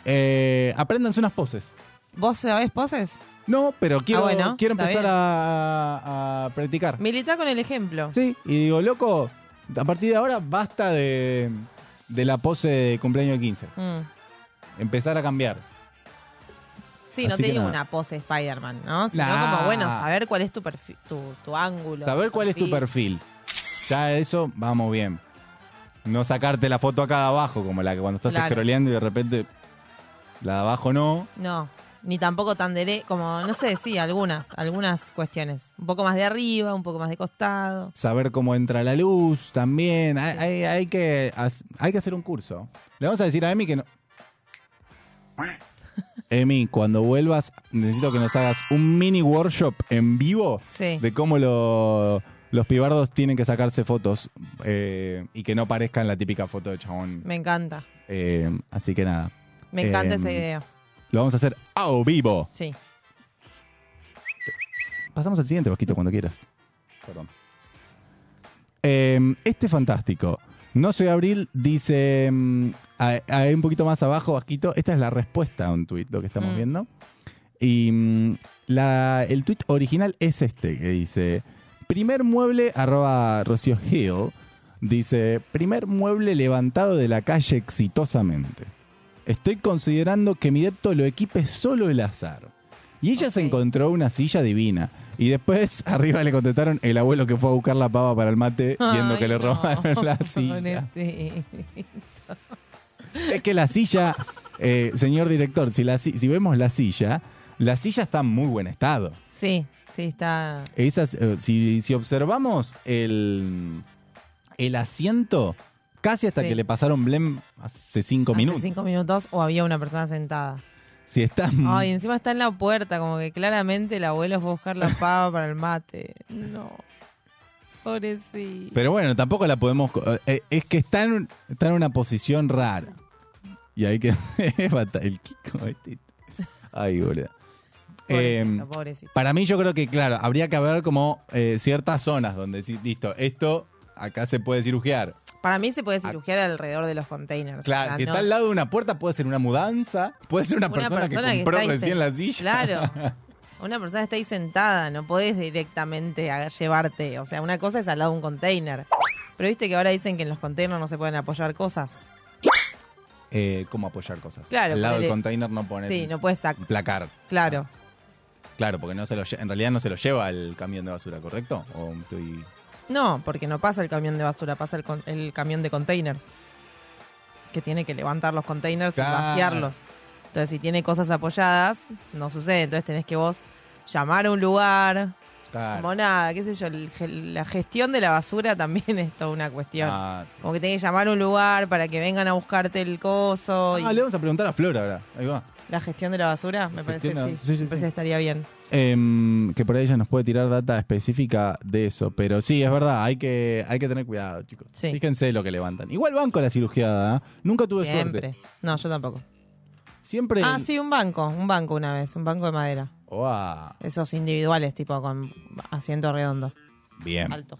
eh, apréndanse unas poses. ¿Vos sabés poses? No, pero quiero, Ah, bueno, quiero está empezar a, a practicar. Milita con el ejemplo. Sí, y digo, loco, a partir de ahora basta de, de la pose de cumpleaños de 15. Mm. Empezar a cambiar. Sí, no Así te que digo nada. una pose Spider-Man, ¿no? Sino Nah. como, bueno, saber cuál es tu perfil, tu, tu ángulo. Saber cuál es tu perfil. Ya eso, vamos bien. No sacarte la foto acá de abajo, como la que cuando estás Claro. scrolleando y de repente la de abajo no. No, Ni tampoco tan dere, como, no sé, sí, algunas, algunas cuestiones. Un poco más de arriba, un poco más de costado. Saber cómo entra la luz también. Hay, hay- hay que, has- hay que hacer un curso. Le vamos a decir a Emi que no. Emi, cuando vuelvas, necesito que nos hagas un mini workshop en vivo Sí. de cómo lo- los pibardos tienen que sacarse fotos eh, y que no parezcan la típica foto de chabón. Me encanta. Eh, así que nada, Me encanta Em, esa idea. lo vamos a hacer a vivo. Sí. Pasamos al siguiente, Vasquito, cuando quieras. Perdón. Eh, este fantástico. No soy Abril, dice mm, a- a- un poquito más abajo, Vasquito. Esta es la respuesta a un tuit, lo que estamos Mm. viendo. Y mm, la, el tuit original es este, que dice, primer mueble, arroba Rocío Hill, dice, primer mueble levantado de la calle exitosamente. Estoy considerando que mi depto lo equipe solo el azar. Y ella se encontró una silla divina. Y después *laughs* arriba le contestaron el abuelo que fue a buscar la pava para el mate viendo Ay, que le no. robaron la *laughs* silla. Pobrecito. Es que la silla, eh, señor director, si, la, si vemos la silla, la silla está en muy buen estado. Sí, sí, está. Eh, si, si observamos el, el asiento, casi hasta Sí. que le pasaron Blem hace cinco hace minutos. cinco minutos o había una persona sentada. Si está Ay, encima está en la puerta, como que claramente el abuelo fue a buscar la pava para el mate. No. Pobrecito. Pero bueno, tampoco la podemos. co- eh, es que está en, está en una posición rara. Y hay que. *laughs* el Kiko. este. Ay, boludo. Pobrecito, Eh, pobrecito. para mí, yo creo que, claro, habría que haber como eh, ciertas zonas donde decir, listo, esto acá se puede cirugiar. Para mí se puede cirugiar alrededor de los containers. Claro, O sea, si no- está al lado de una puerta, puede ser una mudanza, puede ser una, Una persona, persona que que compró está ahí recién la silla. Claro. *laughs* Una persona está ahí sentada, no podés directamente a- llevarte. O sea, una cosa es al lado de un container. Pero viste que ahora dicen que en los containers no se pueden apoyar cosas. Eh, ¿Cómo apoyar cosas? Claro, Al lado del container no poner Sí, no puedes sacar. placar. Claro. Claro, porque no se lo, en realidad no se lo lleva el camión de basura, ¿correcto? O estoy... No, porque no pasa el camión de basura, pasa el, con- el camión de containers. Que tiene que levantar los containers Claro. y vaciarlos. Entonces, si tiene cosas apoyadas, no sucede. Entonces, tenés que vos llamar a un lugar. Claro. Como nada, qué sé yo, el ge- la gestión de la basura también *laughs* es toda una cuestión. Ah, sí. Como que tenés que llamar a un lugar para que vengan a buscarte el coso. y Ah, le vamos a preguntar a Flora ahora. Ahí va. La gestión de la basura, me parece Gestión de- sí, sí, sí, me parece sí. que estaría bien. Em, que por ahí ella nos puede tirar data específica de eso. Pero sí, es verdad, hay que, hay que tener cuidado, chicos. Sí. Fíjense lo que levantan. Igual banco la cirugiada, ¿eh? Nunca tuve Siempre. suerte. No, yo tampoco. Siempre. Ah, sí, un banco, un banco una vez, un banco de madera. Oa, Esos individuales, tipo con asiento redondo, bien, alto.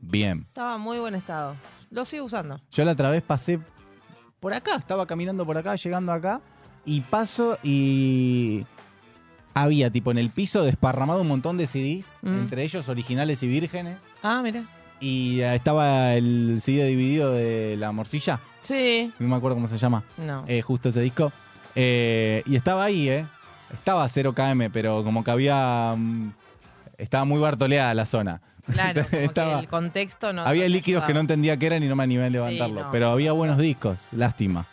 bien. Estaba en muy buen estado. Lo sigo usando. Yo la otra vez pasé por acá, estaba caminando por acá, llegando acá, y paso y había tipo en el piso desparramado un montón de CDs, Mm. entre ellos originales y vírgenes, Ah, mira. y eh, estaba el CD dividido de La Morcilla, Sí. no me acuerdo cómo se llama, No. eh, justo ese disco, eh, y estaba ahí, ¿eh? Estaba a 0 km, pero como que había... mm, estaba muy bartoleada la zona. Claro, como *laughs* estaba- que el contexto no. había no líquidos que no entendía qué eran y no me animé a levantarlo. no. pero había buenos discos. Lástima.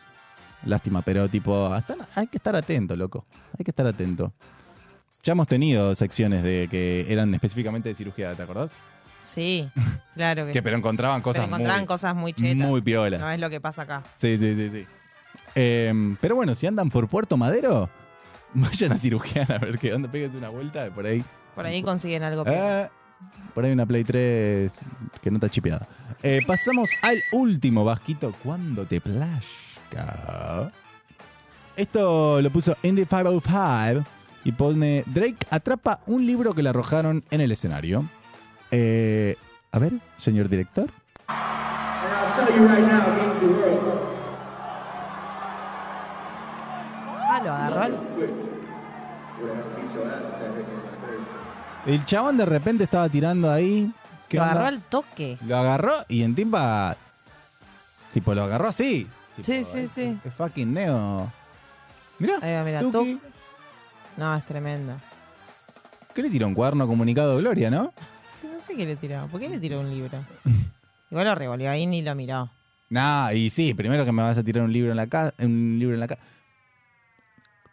Lástima, pero tipo, hasta- hay que estar atento, loco. Hay que estar atento. Ya hemos tenido secciones de que eran específicamente de cirugía, ¿te acordás? Sí, *laughs* claro que, Que pero encontraban cosas pero encontraban muy, cosas muy chetas. muy piolas. No es lo que pasa acá. Sí, sí, sí, sí. Eh, pero bueno, si andan por Puerto Madero, *laughs* vayan a cirugiar a ver qué onda. Péguense una vuelta por ahí. Por ahí consiguen algo. Eh, por ahí una Play 3 que no está chipeada. Eh, pasamos al último, Vasquito. Cuando te plazca. Esto lo puso Indy 505 y pone Drake atrapa un libro que le arrojaron en el escenario. Eh, a ver, señor director. And I'll tell you right now, against the world, Ah, lo agarró. El chabón de repente estaba tirando ahí. ¿Qué Lo onda? agarró al toque. Lo agarró y en timba. Tipo, lo agarró así. Tipo, Sí, sí, sí. Es fucking neo. Va, mira, Tuki. No, es tremendo. ¿Qué le tiró? Un cuaderno comunicado de Gloria, ¿no? Sí, no sé qué le tiró. ¿Por qué le tiró un libro? Igual lo revolvió ahí ni lo miró. Nah, y sí, primero que me vas a tirar un libro en la casa. Un libro en la casa.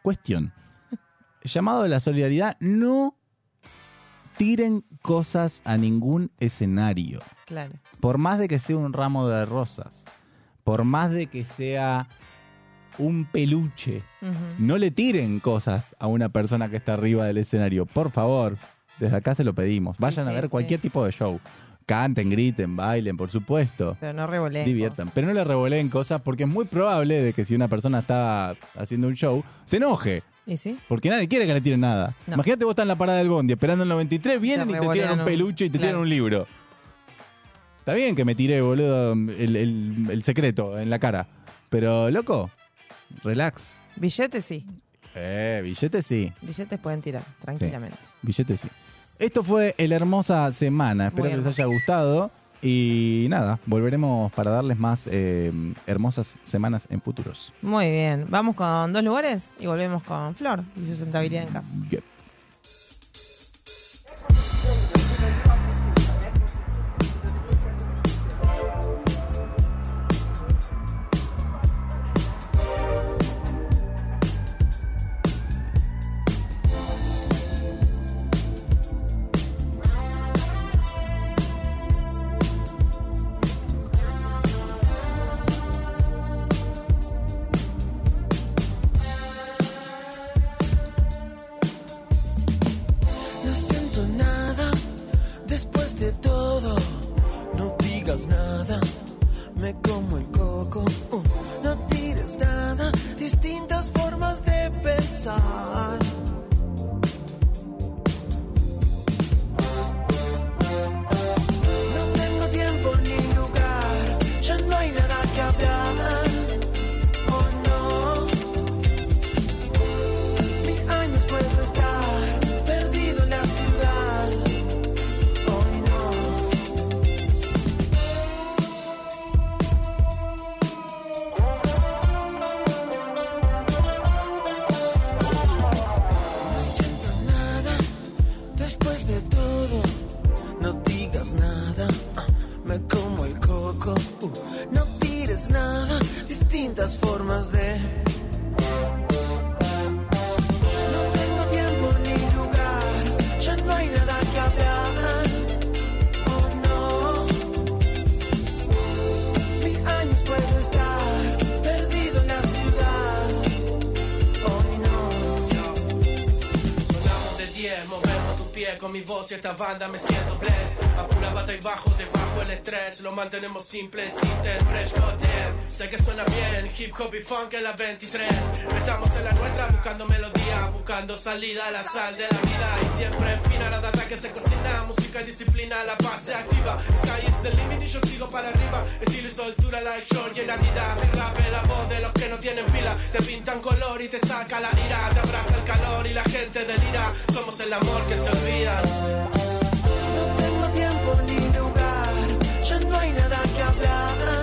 Cuestión. *laughs* llamado de la solidaridad, no tiren cosas a ningún escenario. Claro. Por más de que sea un ramo de rosas, por más de que sea un peluche, no le tiren cosas a una persona que está arriba del escenario. Por favor, desde acá se lo pedimos. Vayan a ver sí. cualquier tipo de show. Canten, griten, bailen, por supuesto. Pero no revoleen. Diviertan. Pero no le revoleen cosas porque es muy probable de que si una persona está haciendo un show, se enoje. ¿Y sí? Porque nadie quiere que le tiren nada. No. Imagínate vos estás en la parada del bondi esperando el 93, vienen y te tiran un peluche y te tiran un libro. Está bien que me tiré, boludo, el, el- el secreto en la cara. Pero, loco, relax. Billetes sí. Eh, billetes sí. Billetes pueden tirar, tranquilamente. Billetes sí. Esto fue el Hermosa Semana. Espero Muy que les haya gustado. Y nada, volveremos para darles más eh, hermosas semanas en futuros. Muy bien. Vamos con dos lugares y volvemos con Flor y su sustentabilidad en casa. Esta banda me siento bless. A pura bata y bajo, Lo mantenemos simple, sin fresh, no. Sé que suena bien, hip hop y funk en la 23. Estamos en la nuestra buscando melodía, buscando salida la sal de la vida. Y siempre fina la data que se cocina, música y disciplina, la paz se activa. Sky is the limit y yo sigo para arriba. Estilo y soltura, like short y en Adidas. El rap es la voz de los que no tienen pila. Te pintan color y te saca la ira. Te abraza el calor y la gente delira. Somos el amor que se olvida. Nada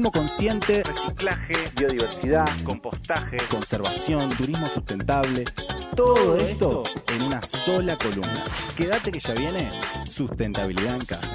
Consumo consciente, reciclaje, biodiversidad, compostaje, conservación, turismo sustentable. Todo esto en una sola columna. Quédate que ya viene sustentabilidad en casa.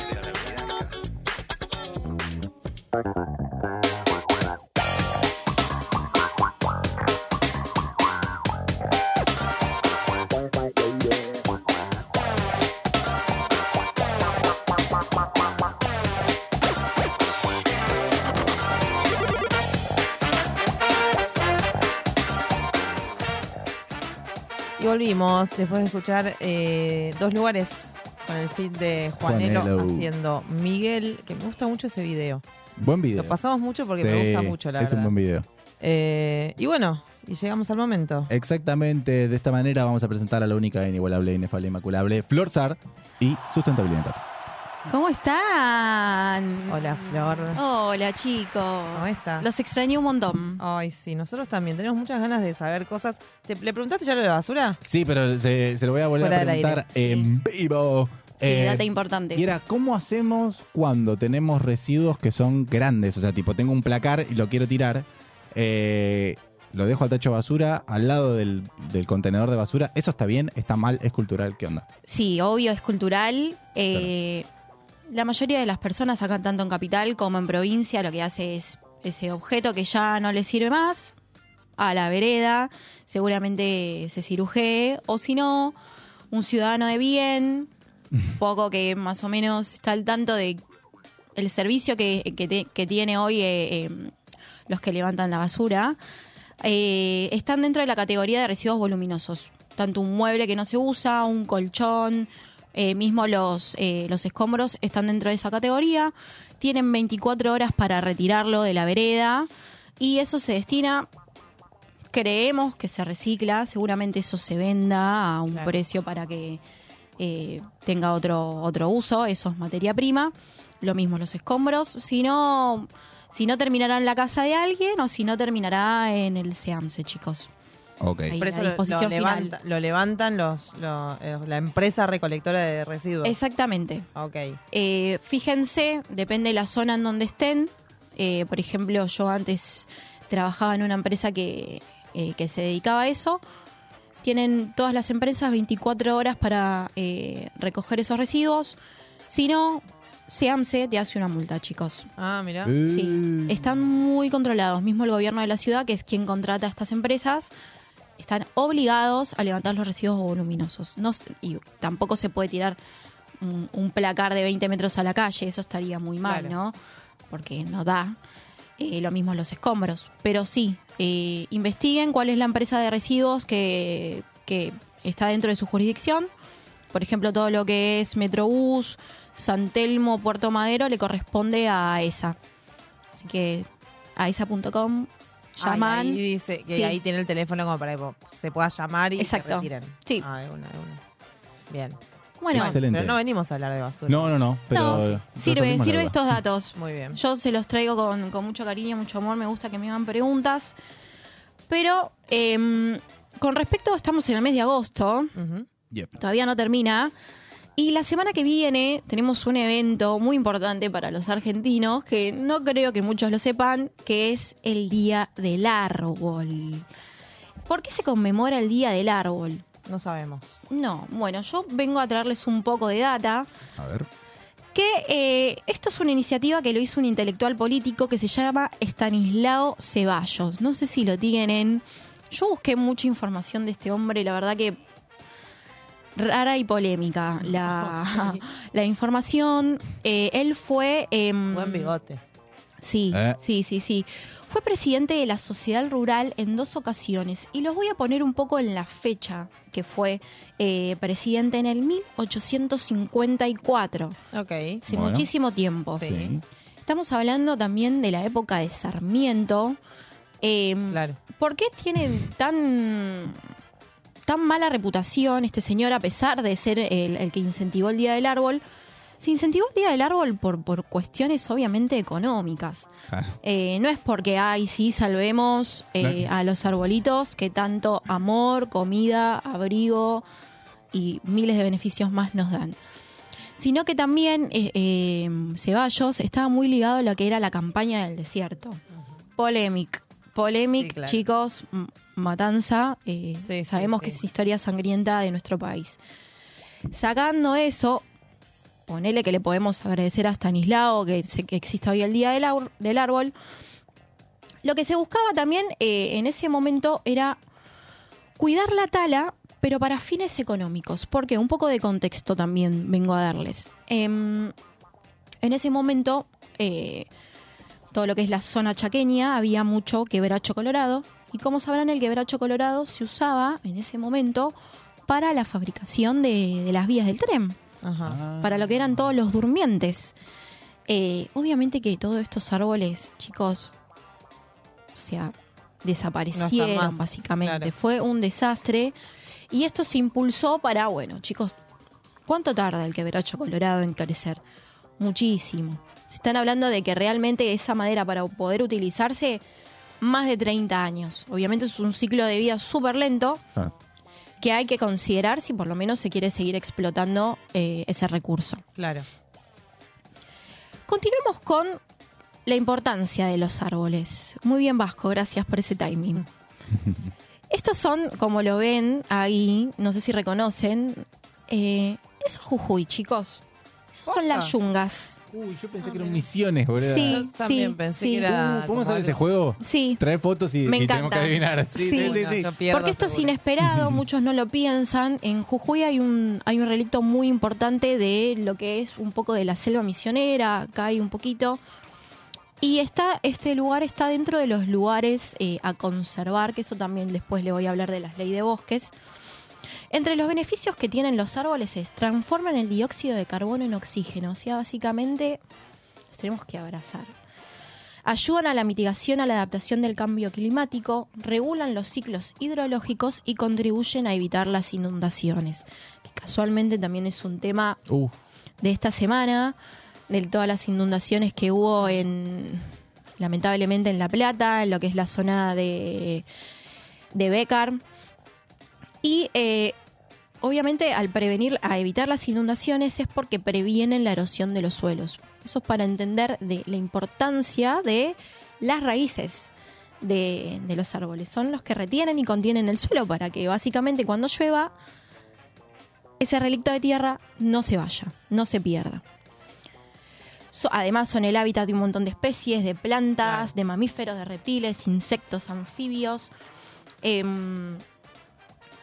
Volvimos después de escuchar eh, dos lugares con el feed de Juanelo, Juanelo. haciendo Miguel, que me gusta mucho ese video. Buen video. Lo pasamos mucho porque Sí, me gusta mucho, la Es verdad. un buen video. Eh, y bueno, y llegamos al momento. Exactamente, de esta manera vamos a presentar a la única, inigualable, inefable, inmaculable, Flor Sar y sustentabilidad en casa. ¿Cómo están? Hola, Flor. Hola, chicos. ¿Cómo estás? Los extrañé un montón. Ay, sí, nosotros también tenemos muchas ganas de saber cosas. ¿Te, ¿Le preguntaste ya lo de la basura? Sí, pero se, se lo voy a volver Fuera a del preguntar aire, en vivo. Sí, Eh, data importante. Y era, ¿cómo hacemos cuando tenemos residuos que son grandes? O sea, tipo, tengo un placar y lo quiero tirar. eh, lo dejo al tacho de basura, al lado del, del contenedor de basura. ¿Eso está bien? ¿Está mal? ¿Es cultural? ¿Qué onda? Sí, obvio, es cultural. Eh, La mayoría de las personas acá, tanto en capital como en provincia, lo que hace es ese objeto que ya no le sirve más a la vereda, seguramente se cirujee, o si no, un ciudadano de bien, *laughs* poco que más o menos está al tanto de el servicio que, que te- que tiene hoy eh, eh, los que levantan la basura, eh, están dentro de la categoría de residuos voluminosos. Tanto un mueble que no se usa, un colchón, eh, mismo los, eh, los escombros están dentro de esa categoría. Tienen 24 horas para retirarlo de la vereda y eso se destina, creemos que se recicla, seguramente eso se venda a un precio para que eh, tenga otro, otro uso, eso es materia prima. Lo mismo los escombros, si no, si no terminará en la casa de alguien o si no terminará en el SEAMSE, chicos. Ok. Ahí, Por a eso lo, disposición lo final. levanta- lo levantan los, lo- eh, la empresa recolectora de residuos. Exactamente. Ok. Eh, fíjense, depende de la zona en donde estén. Eh, por ejemplo, yo antes trabajaba en una empresa que, eh, que se dedicaba a eso. Tienen todas las empresas 24 horas para eh, recoger esos residuos. Si no, SEAMSE te hace una multa, chicos. Ah, mira. Sí, están muy controlados. Mismo el gobierno de la ciudad, que es quien contrata a estas empresas, están obligados a levantar los residuos voluminosos. No, y tampoco se puede tirar un, un placar de 20 metros a la calle, eso estaría muy mal, Claro. ¿no? Porque no da. Eh, lo mismo los escombros. Pero sí, eh, investiguen cuál es la empresa de residuos que, que está dentro de su jurisdicción. Por ejemplo, todo lo que es Metrobús, San Telmo, Puerto Madero, le corresponde a esa. Así que a esa.com Ay, llaman. ahí dice que Sí. ahí tiene el teléfono como para que se pueda llamar y Exacto. se retiren. Sí. Ah, de una, de una. Bien. Bueno, Excelente. Pero no venimos a hablar de basura. No, no, no. Pero No, sirve, sirve estos datos. Muy bien. Yo se los traigo con, con mucho cariño, mucho amor. Me gusta que me hagan preguntas. Pero em, con respecto, estamos en el mes de agosto. Yep. Todavía no termina. Y la semana que viene tenemos un evento muy importante para los argentinos, que no creo que muchos lo sepan, que es el Día del Árbol. ¿Por qué se conmemora el Día del Árbol? No sabemos. No, bueno, yo vengo a traerles un poco de data A ver. que eh, esto es una iniciativa que lo hizo un intelectual político que se llama Estanislao Ceballos. No sé si lo tienen. Yo busqué mucha información de este hombre, la verdad que rara y polémica la, *laughs* la información. Eh, él fue... em, Buen bigote. Sí, Eh. sí, sí, sí. Fue presidente de la Sociedad Rural en dos ocasiones y los voy a poner un poco en la fecha que fue eh, presidente en el 1854. Ok. Hace Bueno. muchísimo tiempo. Sí. Estamos hablando también de la época de Sarmiento. Eh, Claro. ¿Por qué tiene tan, tan mala reputación este señor a pesar de ser el, el que incentivó el Día del Árbol? Se incentivó el Día del Árbol por, por cuestiones obviamente económicas. Claro. Eh, no es porque, ay, sí, salvemos eh, Claro. a los arbolitos que tanto amor, comida, abrigo y miles de beneficios más nos dan. Sino que también eh, eh, Ceballos estaba muy ligado a lo que era la campaña del desierto. Sí, claro. chicos, matanza. eh, Sí, sabemos sí. que es historia sangrienta de nuestro país. Sacando eso, ponele que le podemos agradecer a Stanislao que, se- que exista hoy el Día del, Aur- del Árbol. Lo que se buscaba también eh, en ese momento era cuidar la tala, pero para fines económicos. Porque un poco de contexto también vengo a darles. Em, en ese momento, eh, todo lo que es la zona chaqueña, había mucho quebracho colorado. Y como sabrán, el quebracho colorado se usaba en ese momento para la fabricación de, de las vías del tren. Ajá. para lo que eran todos los durmientes. Eh, obviamente que todos estos árboles, chicos, o sea, desaparecieron básicamente. claro. Fue un desastre y esto se impulsó para, bueno, chicos, ¿cuánto tarda el quebracho colorado en crecer? Muchísimo. Se están hablando de que realmente esa madera para poder utilizarse, más de 30 años. Obviamente es un ciclo de vida súper lento Ah. que hay que considerar si por lo menos se quiere seguir explotando eh, ese recurso. Claro. Continuemos con la importancia de los árboles. Muy bien, Vasco, gracias por ese timing. *laughs* Estos son, como lo ven ahí, no sé si reconocen, eh, eso es Jujuy, chicos. Esos son las yungas. Uy, yo pensé que eran misiones, boludo. Sí, Yo también sí, pensé sí. que era. Uh, ¿Podemos hacer ese juego? Sí, Trae fotos y, Me y tenemos que encanta. adivinar. Sí. Sí, sí, sí. sí. No pierdo, porque esto es inesperado, *laughs* muchos no lo piensan. En Jujuy hay un, hay un relicto muy importante de lo que es un poco de la selva misionera, acá hay un poquito. Y está, este lugar está dentro de los lugares eh, a conservar, que eso también después le voy a hablar de las leyes de bosques. Entre los beneficios que tienen los árboles es transforman el dióxido de carbono en oxígeno, o sea, básicamente los tenemos que abrazar. Ayudan a la mitigación, a la adaptación del cambio climático, regulan los ciclos hidrológicos y contribuyen a evitar las inundaciones, que casualmente también es un tema Uh, de esta semana, de todas las inundaciones que hubo en, lamentablemente en La Plata, en lo que es la zona de, de Becar. Y eh, obviamente al prevenir, a evitar las inundaciones es porque previenen la erosión de los suelos. Eso es para entender de la importancia de las raíces de, de los árboles. Son los que retienen y contienen el suelo para que básicamente cuando llueva ese relicto de tierra no se vaya, no se pierda. So- además son el hábitat de un montón de especies, de plantas, de mamíferos, de reptiles, insectos, anfibios. Em,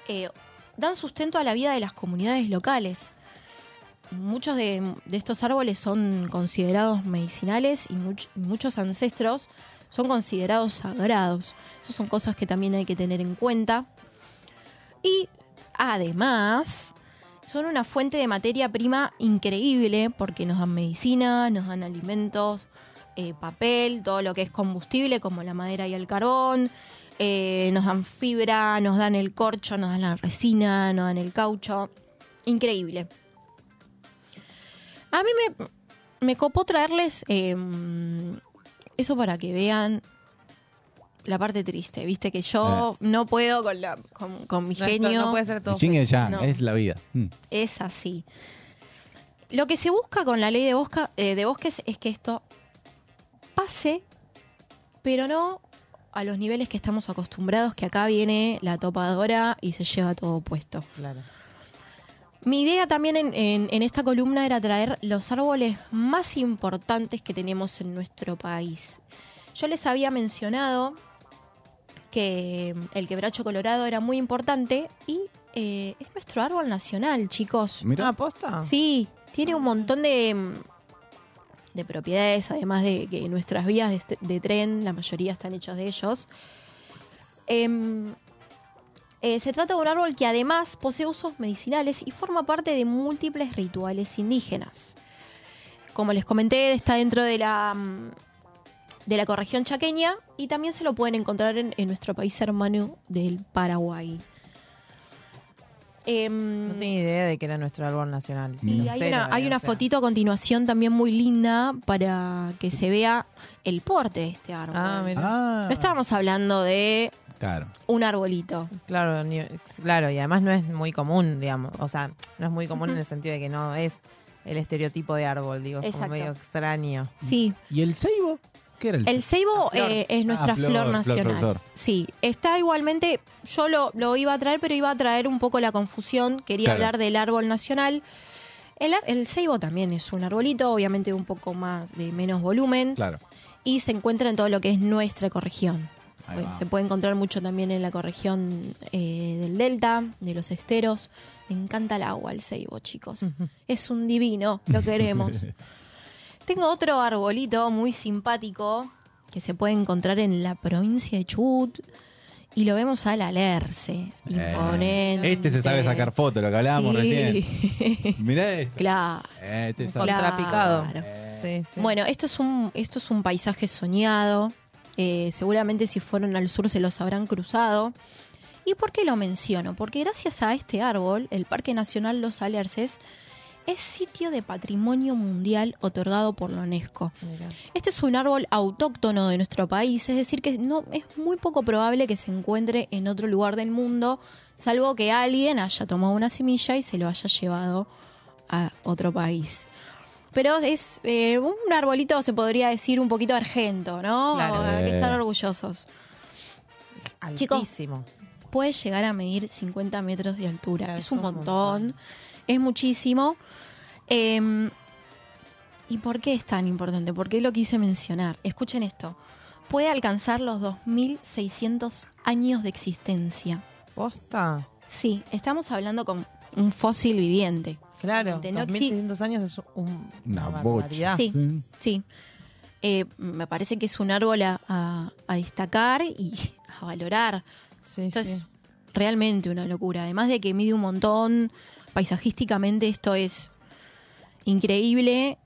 eh, dan sustento a la vida de las comunidades locales. Muchos de, estos árboles son considerados medicinales y muchos ancestros son considerados sagrados. Esas son cosas que también hay que tener en cuenta. Y además, son una fuente de materia prima increíble porque nos dan medicina, nos dan alimentos, eh, papel, todo lo que es combustible como la madera y el carbón, eh, nos dan fibra, nos dan el corcho, nos dan la resina, nos dan el caucho. Increíble. A mí me, me copó traerles eh, eso para que vean la parte triste, viste que yo no puedo con, la, con, con mi No, genio. no puede ser todo. el yin y el yang, No. es la vida. Mm. Es así. Lo que se busca con la ley de, bosca- eh, de bosques es que esto pase, pero no a los niveles que estamos acostumbrados, que acá viene la topadora y se lleva todo puesto. Claro. Mi idea también en, en- en esta columna era traer los árboles más importantes que tenemos en nuestro país. Yo les había mencionado que el quebracho colorado era muy importante y eh, es nuestro árbol nacional, chicos. Mira. Ah, posta. Sí, tiene un montón de, mm, de propiedades, además de que nuestras vías de, est- de tren, la mayoría están hechas de ellos. Em, eh, se trata de un árbol que además posee usos medicinales y forma parte de múltiples rituales indígenas. Como les comenté, está dentro de la, mm, de la ecorregión chaqueña y también se lo pueden encontrar en, en nuestro país hermano del Paraguay. Em, No tenía idea de que era nuestro árbol nacional. Sí, hay Cero, una, hay fotito a continuación también muy linda para que se vea el porte de este árbol. Ah, mira. Ah, No estábamos hablando de claro. un arbolito. Claro, ni- claro, y además no es muy común, digamos. O sea, no es muy común en el sentido de que no es el estereotipo de árbol, digo, es como medio extraño. Sí. ¿Y el ceibo? ¿Qué era el El ceibo eh, es nuestra Ah, flor, flor, flor, nacional. flor, flor. Sí, está igualmente, yo lo, lo iba a traer, pero iba a traer un poco la confusión. Quería Claro. hablar del árbol nacional. El, ar- el ceibo también es un arbolito, obviamente un poco más de menos volumen. Claro. y se encuentra en todo lo que es nuestra ecorregión. Ahí Eh, va. Se puede encontrar mucho también en la ecorregión eh, del delta, de los esteros. Me encanta el agua, el ceibo, chicos. *laughs* Es un divino, lo queremos. *laughs* Tengo otro arbolito muy simpático que se puede encontrar en la provincia de Chubut y lo vemos al alerce. Imponente. Este se sabe sacar fotos, lo que hablábamos Sí. recién. *laughs* Mirá esto. Claro. Eh, Este sabe- Contrapicado. Claro. Sí, sí. Bueno, esto es un, esto es un paisaje soñado. Eh, seguramente si fueron al sur se los habrán cruzado. ¿Y por qué lo menciono? Porque gracias a este árbol, el Parque Nacional Los Alerces es sitio de patrimonio mundial otorgado por la UNESCO. Mira. Este es un árbol autóctono de nuestro país, es decir, que no es muy poco probable que se encuentre en otro lugar del mundo, salvo que alguien haya tomado una semilla y se lo haya llevado a otro país. Pero es eh, un arbolito, se podría decir, un poquito argento, ¿no? Claro. Hay que Eh. estar orgullosos. Chicos, Altísimo. puede llegar a medir 50 metros de altura. Claro, es un es un montón, es muchísimo. Eh, ¿Y por qué es tan importante? ¿Por qué lo quise mencionar? Escuchen esto. Puede alcanzar los 2.600 años de existencia. ¿Posta? Sí, estamos hablando con un fósil viviente. Claro. No 2600 años es un, Una una barbaridad. Sí, sí. Eh, me parece que es un árbol a, a- a destacar y a valorar. Sí, Esto sí. es realmente una locura. Además de que mide un montón, paisajísticamente esto es increíble.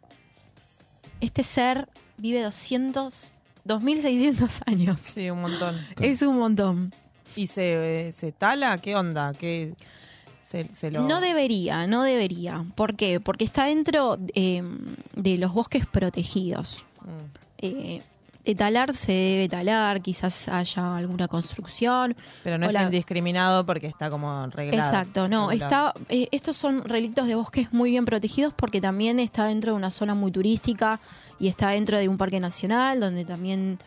Este ser vive 200, 2600 *laughs* años. Sí, un montón. Es un montón. ¿Y se, eh, se tala? ¿Qué onda? ¿Qué se, se lo... No debería, no debería. ¿Por qué? Porque está dentro eh, de los bosques protegidos. Mm. Eh, de talar se debe talar, quizás haya alguna construcción. Pero no es la- indiscriminado porque está como reglado. Exacto, no, está, eh, estos son relictos de bosques muy bien protegidos porque también está dentro de una zona muy turística y está dentro de un parque nacional donde también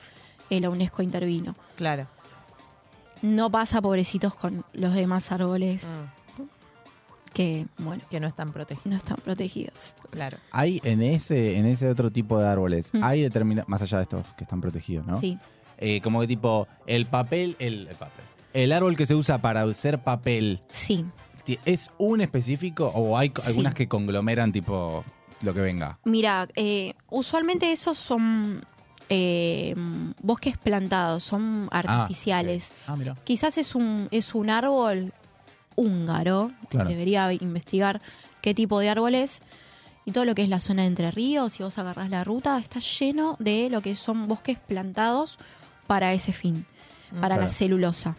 eh, la UNESCO intervino. Claro. No pasa, pobrecitos, con los demás árboles Mm. Que, bueno, Que no están protegidos. no están protegidos. Claro. Hay en ese, en ese otro tipo de árboles, Mm. hay determinados, más allá de estos que están protegidos, ¿no? Sí, Eh, como que tipo, el papel, el, el papel. El árbol que se usa para hacer papel, sí. ¿es un específico o hay Sí. algunas que conglomeran tipo lo que venga? Mira, eh, usualmente esos son eh, bosques plantados, son artificiales. Ah, mira. Quizás es un, es un árbol húngaro. Claro. Debería investigar qué tipo de árbol es. Y todo lo que es la zona de Entre Ríos, si vos agarrás la ruta, está lleno de lo que son bosques plantados para ese fin, para la celulosa.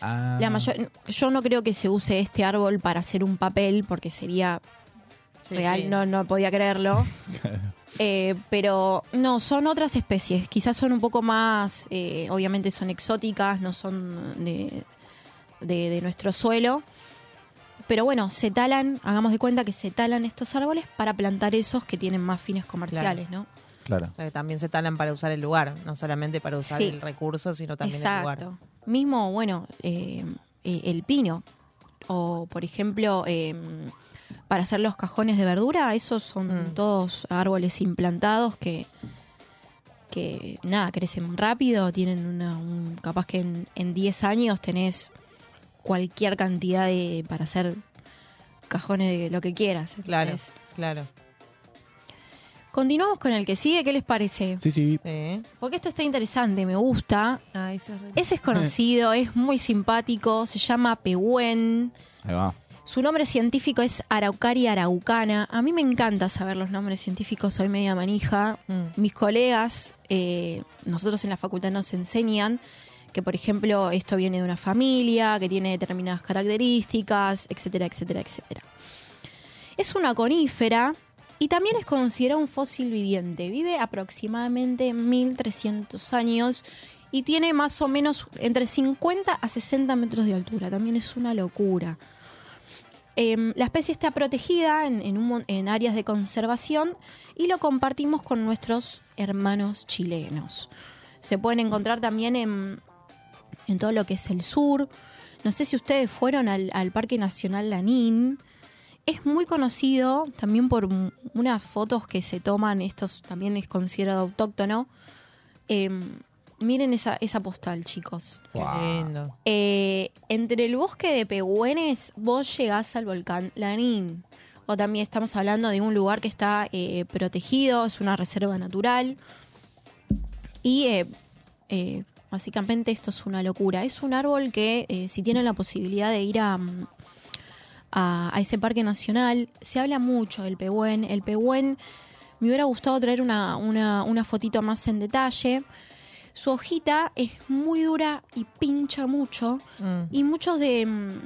Ah, La mayor, yo no creo que se use este árbol para hacer un papel, porque sería Sí, real, sí. No, no podía creerlo. *laughs* Eh, pero no, son otras especies. Quizás son un poco más, eh, obviamente son exóticas, no son de, de- de nuestro suelo. Pero bueno, se talan, hagamos de cuenta que se talan estos árboles para plantar esos que tienen más fines comerciales, ¿no? Claro. O sea, que también se talan para usar el lugar, no solamente para usar Sí. el recurso, sino también el lugar. Exacto. Mismo, bueno, eh, eh, el pino. O, por ejemplo, eh, para hacer los cajones de verdura, esos son Mm. todos árboles implantados que, que, nada, crecen rápido, tienen una, un- capaz que en, en 10 años tenés cualquier cantidad de, para hacer cajones de lo que quieras. Claro, ¿entendés? claro. Continuamos con el que sigue, ¿qué les parece? Sí, sí. Sí. Porque esto está interesante, me gusta. Ese es conocido, es muy simpático, se llama Pehuen. Ahí va. Su nombre científico es Araucaria araucana. A mí me encanta saber los nombres científicos, soy media manija. Mm. Mis colegas, eh, nosotros en la facultad nos enseñan que, por ejemplo, esto viene de una familia, que tiene determinadas características, etcétera, etcétera, etcétera. Es una conífera y también es considerado un fósil viviente. Vive aproximadamente 1300 años y tiene más o menos entre 50 a 60 metros de altura. También es una locura. Em, la especie está protegida en, en áreas de conservación y lo compartimos con nuestros hermanos chilenos. Se pueden encontrar también en, en todo lo que es el sur. No sé si ustedes fueron al, al Parque Nacional Lanín. Es muy conocido también por un- unas fotos que se toman, estos también es considerado autóctono. Em, miren esa, esa postal, chicos. Qué Wow. lindo. Eh, entre el bosque de Pehúenes, vos llegás al volcán Lanín. O también estamos hablando de un lugar que está eh, protegido, es una reserva natural. Y eh, eh, Básicamente esto es una locura. Es un árbol que eh, si tienen la posibilidad de ir a, mm, a, a ese parque nacional, se habla mucho del pehuen. El pehuen me hubiera gustado traer una, una, una fotito más en detalle. Su hojita es muy dura y pincha mucho. Mm. Y muchos de, mm,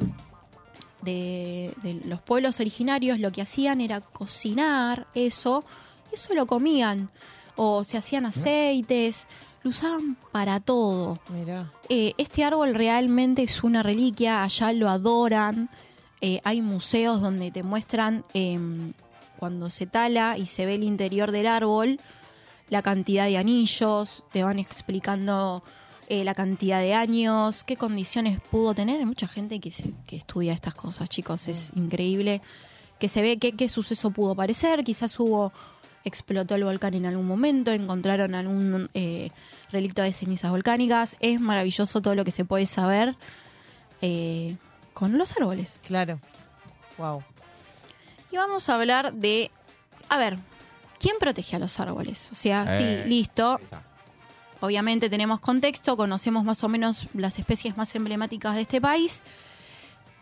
de, de los pueblos originarios lo que hacían era cocinar eso y eso lo comían. O se hacían aceites, lo usaban para todo. Mira. Eh, este árbol realmente es una reliquia, allá lo adoran. Eh, hay museos donde te muestran em, cuando se tala y se ve el interior del árbol, la cantidad de anillos, te van explicando eh, la cantidad de años, qué condiciones pudo tener. Hay mucha gente que, se- que estudia estas cosas, chicos, es increíble. Que se ve qué, qué suceso pudo parecer, quizás hubo, explotó el volcán en algún momento, encontraron algún eh, relicto de cenizas volcánicas. Es maravilloso todo lo que se puede saber eh, con los árboles. Claro. Wow. Y vamos a hablar de, a ver, ¿quién protege a los árboles? O sea, Eh, sí, listo. Obviamente tenemos contexto, conocemos más o menos las especies más emblemáticas de este país.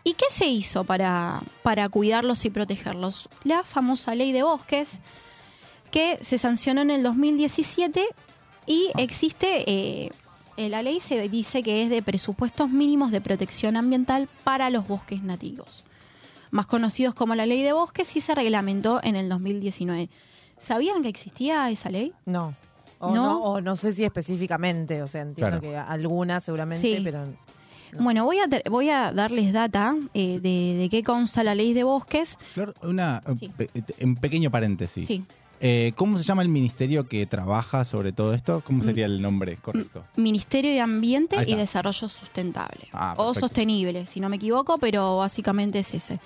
¿Y qué se hizo para, para cuidarlos y protegerlos? La famosa ley de bosques, que se sancionó en el 2017 y existe, eh, la ley se dice que es de presupuestos mínimos de protección ambiental para los bosques nativos más conocidos como la Ley de Bosques, y se reglamentó en el 2019. ¿Sabían que existía esa ley? No. O ¿No? no, o no sé si específicamente, o sea, entiendo Claro. que algunas seguramente, Sí. pero Bueno, voy a, voy a darles data eh, de, de qué consta la Ley de Bosques. Flor, una, Sí. pe- un pequeño paréntesis. Sí. Eh, ¿Cómo se llama el ministerio que trabaja sobre todo esto? ¿Cómo sería el nombre correcto? Ministerio de Ambiente y. Desarrollo Sustentable. Ah, o sostenible, si no me equivoco, pero básicamente es ese.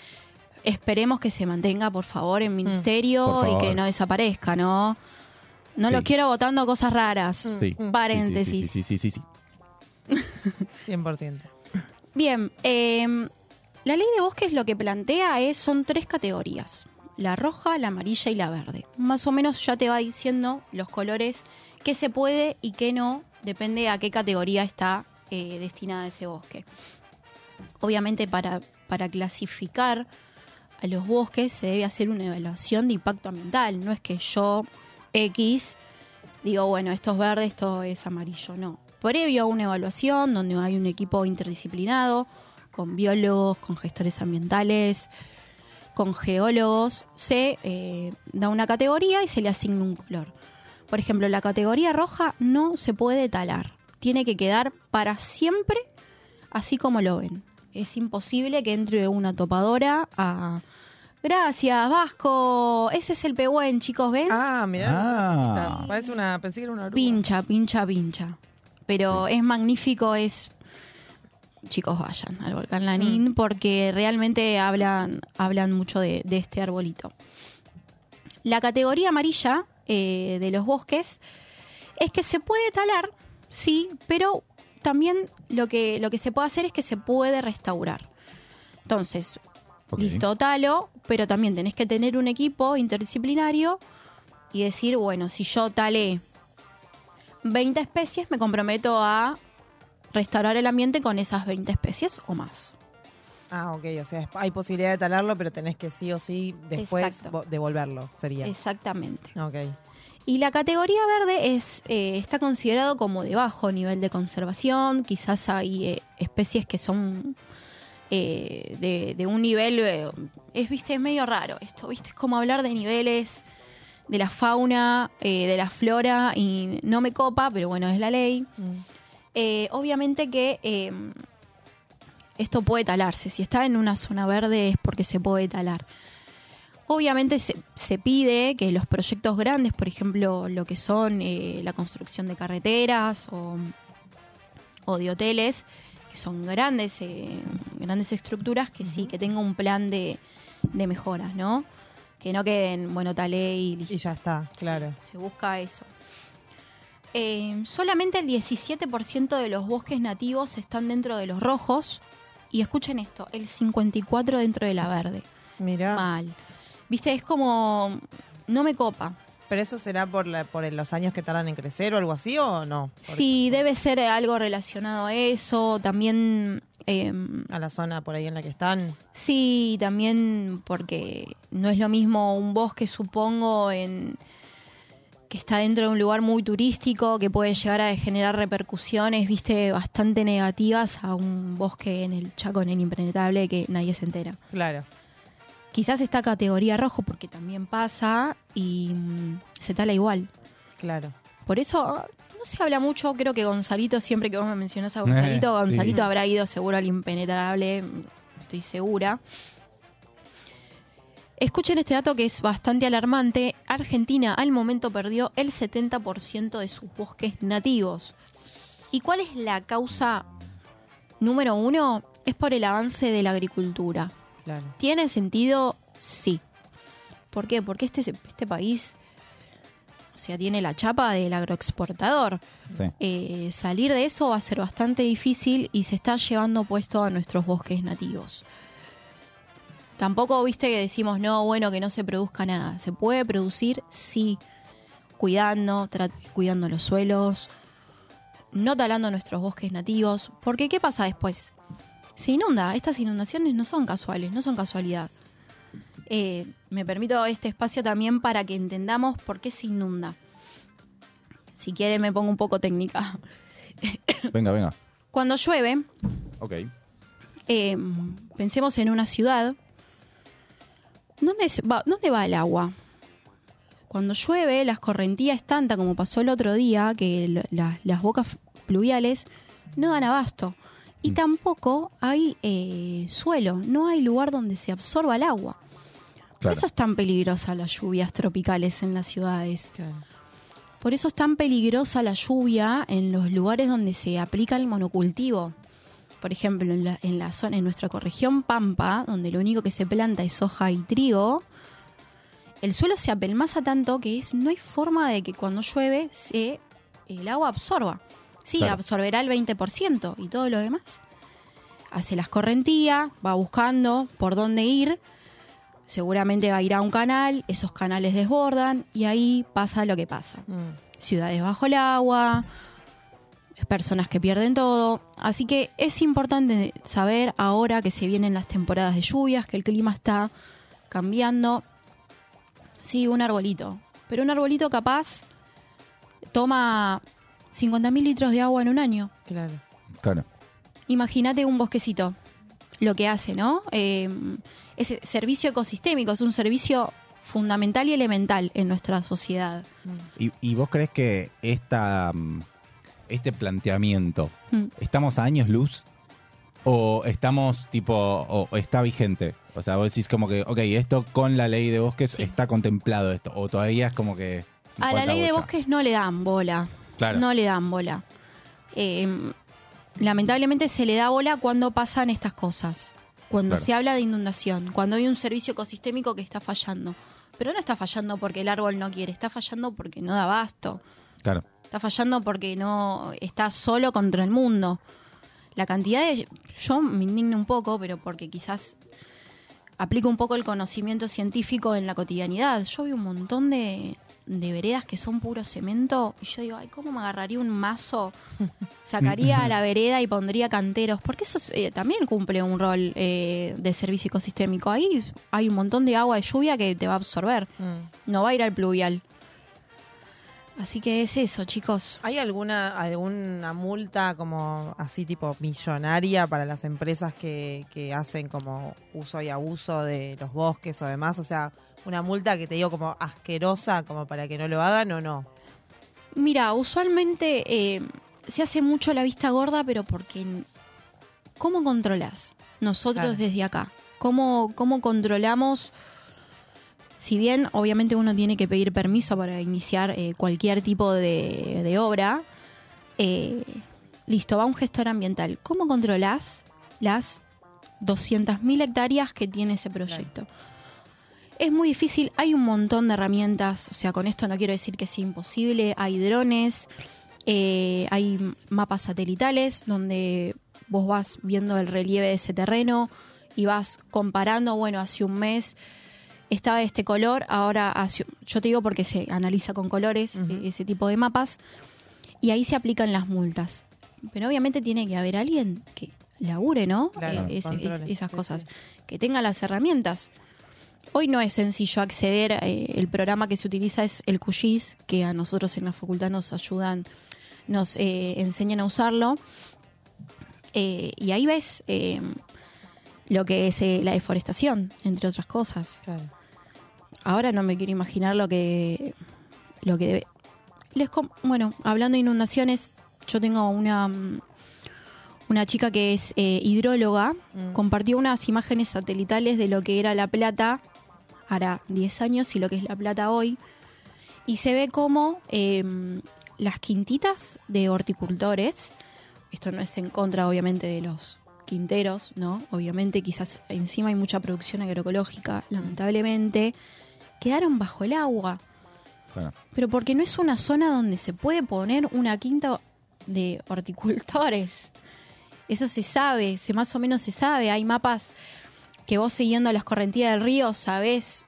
Esperemos que se mantenga, por favor, en ministerio Por y que no desaparezca, ¿no? No lo quiero votando cosas raras. Sí. Paréntesis. Sí, sí, sí, sí, sí, sí. 100%. *laughs* Bien, eh, la ley de bosques lo que plantea es son tres categorías: la roja, la amarilla y la verde. Más o menos ya te va diciendo los colores que se puede y que no, depende a qué categoría está eh, destinada ese bosque. Obviamente para, para clasificar a los bosques se debe hacer una evaluación de impacto ambiental. No es que yo, X, digo, bueno, esto es verde, esto es amarillo. No. Previo a una evaluación donde hay un equipo interdisciplinado, con biólogos, con gestores ambientales, con geólogos, se eh, da una categoría y se le asigna un color. Por ejemplo, la categoría roja no se puede talar. Tiene que quedar para siempre así como lo ven. Es imposible que entre una topadora a... Gracias, Vasco. Ese es el pehuen, chicos, ¿ven? Ah, mirá, Ah. Parece una, pensé que era una oruga. Pincha, pincha, pincha. Pero es magnífico, es... Chicos, vayan al volcán Lanín porque realmente hablan, hablan mucho de, de este arbolito. La categoría amarilla eh, de los bosques es que se puede talar, sí, pero también lo que, lo que se puede hacer es que se puede restaurar. Entonces, listo, talo, pero también tenés que tener un equipo interdisciplinario y decir, bueno, si yo talé 20 especies, me comprometo a restaurar el ambiente con esas 20 especies o más. Ah, ok, o sea, hay posibilidad de talarlo, pero tenés que sí o sí después devolverlo, sería. Exactamente. Ok. Y la categoría verde es eh, está considerado como de bajo nivel de conservación. Quizás hay eh, especies que son eh, de, de un nivel... eh, es, viste, es medio raro esto, viste, es como hablar de niveles de la fauna, de la flora, y no me copa, pero bueno, es la ley. Eh, obviamente que eh, esto puede talarse. Si está en una zona verde es porque se puede talar. Obviamente se, se pide que los proyectos grandes, por ejemplo, lo que son eh, la construcción de carreteras o, o de hoteles, que son grandes, eh, grandes estructuras, que sí, que tenga un plan de, de mejoras, ¿no? Que no queden, bueno, talé y Y ya está, claro. se busca eso. Eh, solamente el 17% de los bosques nativos están dentro de los rojos. Y escuchen esto, el 54% dentro de la verde. Mirá. Mal. Viste, es como... No me copa. ¿Pero eso será por, la, por los años que tardan en crecer o algo así o no? Sí, debe ser algo relacionado a eso. También. eh, A la zona por ahí en la que están. sí, también porque no es lo mismo un bosque, supongo, en que está dentro de un lugar muy turístico, que puede llegar a generar repercusiones, viste, bastante negativas a un bosque en el Chaco, en el impenetrable, que nadie se entera. Claro. Quizás esta categoría rojo, porque también pasa y mm, se tala igual. Claro. Por eso no se habla mucho, creo que Gonzalito, siempre que vos me mencionás a Gonzalito, Eh, Gonzalito sí. habrá ido seguro al impenetrable, estoy segura. Escuchen este dato que es bastante alarmante. Argentina al momento perdió el 70% de sus bosques nativos. ¿Y cuál es la causa número uno? Es por el avance de la agricultura. Claro. ¿Tiene sentido? Sí. ¿Por qué? Porque este, este país, o sea, tiene la chapa del agroexportador. Sí. Eh, salir de eso va a ser bastante difícil y se está llevando puesto a nuestros bosques nativos. Tampoco viste que decimos, no, bueno, que no se produzca nada. Se puede producir, sí, cuidando, cuidando los suelos, no talando nuestros bosques nativos. Porque, ¿qué pasa después? Se inunda. Estas inundaciones no son casuales, no son casualidad. Eh, me permito este espacio también para que entendamos por qué se inunda. Si quiere me pongo un poco técnica. *coughs* Venga, venga. Cuando llueve, Ok. eh, pensemos en una ciudad. ¿Dónde, se va, ¿Dónde va el agua? Cuando llueve, las correntías tanta como pasó el otro día, que la- las bocas pluviales no dan abasto. Y tampoco hay eh, suelo, no hay lugar donde se absorba el agua. Por eso es tan peligrosa las lluvias tropicales en las ciudades. Claro. Por eso es tan peligrosa la lluvia en los lugares donde se aplica el monocultivo. Por ejemplo, en la, en la zona, en nuestra región Pampa, donde lo único que se planta es soja y trigo, el suelo se apelmaza tanto que es, no hay forma de que cuando llueve se, el agua absorba. Sí, Claro. absorberá el 20% y todo lo demás. Hace las correntías, va buscando por dónde ir, seguramente va a ir a un canal, esos canales desbordan y ahí pasa lo que pasa Mm. ciudades bajo el agua, personas que pierden todo. Así que es importante saber ahora que se vienen las temporadas de lluvias, que el clima está cambiando. Sí, un arbolito. Pero un arbolito capaz toma 50.000 litros de agua en un año. Claro. Claro. Imagínate un bosquecito, lo que hace, ¿no? Eh, ese servicio ecosistémico es un servicio fundamental y elemental en nuestra sociedad. ¿Y, y vos crees que esta, mm, este planteamiento, Mm. estamos a años luz? ¿O estamos tipo, o, o está vigente? O sea, vos decís como que, ok, esto con la ley de bosques está contemplado esto, o todavía es como que... A la ley de bosques no le dan bola. Claro. No le dan bola. Eh, lamentablemente se le da bola cuando pasan estas cosas. Cuando Claro. se habla de inundación, cuando hay un servicio ecosistémico que está fallando. Pero no está fallando porque el árbol no quiere, está fallando porque no da abasto. Claro. Está fallando porque no está solo contra el mundo. La cantidad de... Yo me indigno un poco, pero porque quizás aplico un poco el conocimiento científico en la cotidianidad. Yo veo un montón de, de veredas que son puro cemento y yo digo, ay, ¿cómo me agarraría un mazo? *laughs* Sacaría a la vereda y pondría canteros, porque eso es, eh, también cumple un rol eh, de servicio ecosistémico. Ahí hay un montón de agua de lluvia que te va a absorber, Mm. no va a ir al pluvial. Así que es eso, chicos. ¿Hay alguna alguna multa como así tipo millonaria para las empresas que, que hacen como uso y abuso de los bosques o demás? O sea, una multa que te digo como asquerosa como para que no lo hagan o no. Mira, usualmente eh, se hace mucho la vista gorda, pero porque ¿cómo controlas nosotros Claro. desde acá? ¿Cómo, ¿Cómo controlamos? Si bien obviamente uno tiene que pedir permiso para iniciar eh, cualquier tipo de, de obra, eh, listo, va un gestor ambiental. ¿Cómo controlas las 200.000 hectáreas que tiene ese proyecto? Es muy difícil, hay un montón de herramientas, o sea, con esto no quiero decir que sea imposible, hay drones, eh, hay mapas satelitales donde vos vas viendo el relieve de ese terreno y vas comparando, bueno, hace un mes estaba este color, ahora yo te digo porque se analiza con colores eh, ese tipo de mapas y ahí se aplican las multas. Pero obviamente tiene que haber alguien que labure, ¿no? Claro, Eh, es- esas cosas, sí. que tenga las herramientas. Hoy no es sencillo acceder, eh, el programa que se utiliza es el QGIS, que a nosotros en la facultad nos ayudan, nos eh, enseñan a usarlo. Eh, y ahí ves eh, lo que es eh, la deforestación, entre otras cosas. Claro. Ahora no me quiero imaginar lo que lo que debe. Les com- bueno, hablando de inundaciones, yo tengo una mm, una chica que es eh, hidróloga, Mm. compartió unas imágenes satelitales de lo que era La Plata hará 10 años y lo que es La Plata hoy. Y se ve como eh, las quintitas de horticultores, esto no es en contra obviamente de los quinteros, ¿no? Obviamente quizás encima hay mucha producción agroecológica, lamentablemente, quedaron bajo el agua. Bueno, Pero porque no es una zona donde se puede poner una quinta de horticultores. Eso se sabe, se más o menos se sabe. Hay mapas que vos siguiendo las correntías del río sabés,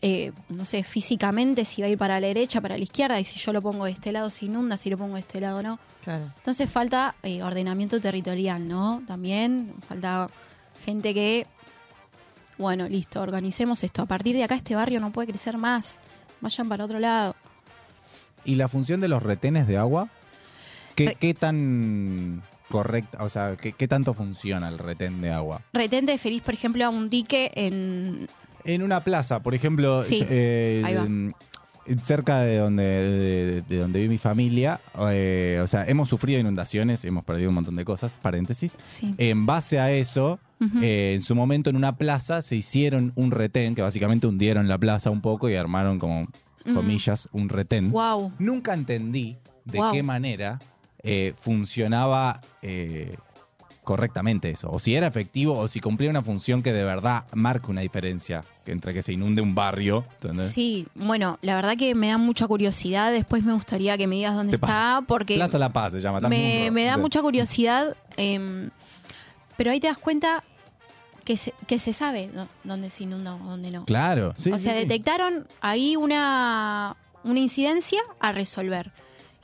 eh, no sé, físicamente si va a ir para la derecha, para la izquierda, y si yo lo pongo de este lado se inunda, si lo pongo de este lado no. Claro. Entonces falta eh, ordenamiento territorial, ¿no? También falta gente que, bueno, listo, organicemos esto. A partir de acá este barrio no puede crecer más. Vayan para otro lado. ¿Y la función de los retenes de agua? ¿Qué, Re- qué tan correcta, o sea, qué, qué tanto funciona el retén de agua? Retente feliz, por ejemplo, a un dique en... En una plaza, por ejemplo, Sí, eh, ahí va. Cerca de donde, de, de donde vive mi familia, eh, o sea, hemos sufrido inundaciones, hemos perdido un montón de cosas, paréntesis. Sí. En base a eso, eh, en su momento en una plaza se hicieron un retén, que básicamente hundieron la plaza un poco y armaron como, comillas, un retén. Wow. Nunca entendí de qué manera eh, funcionaba correctamente eso. O si era efectivo o si cumplía una función que de verdad marca una diferencia entre que se inunde un barrio. ¿entendés? Sí, bueno, la verdad que me da mucha curiosidad. Después me gustaría que me digas dónde está, porque Plaza La Paz se llama. me, me da mucha curiosidad. em, pero ahí te das cuenta que se, que se sabe dó- dónde se inunda o dónde no. Claro, sí. o sea, sí. detectaron ahí una, una incidencia a resolver.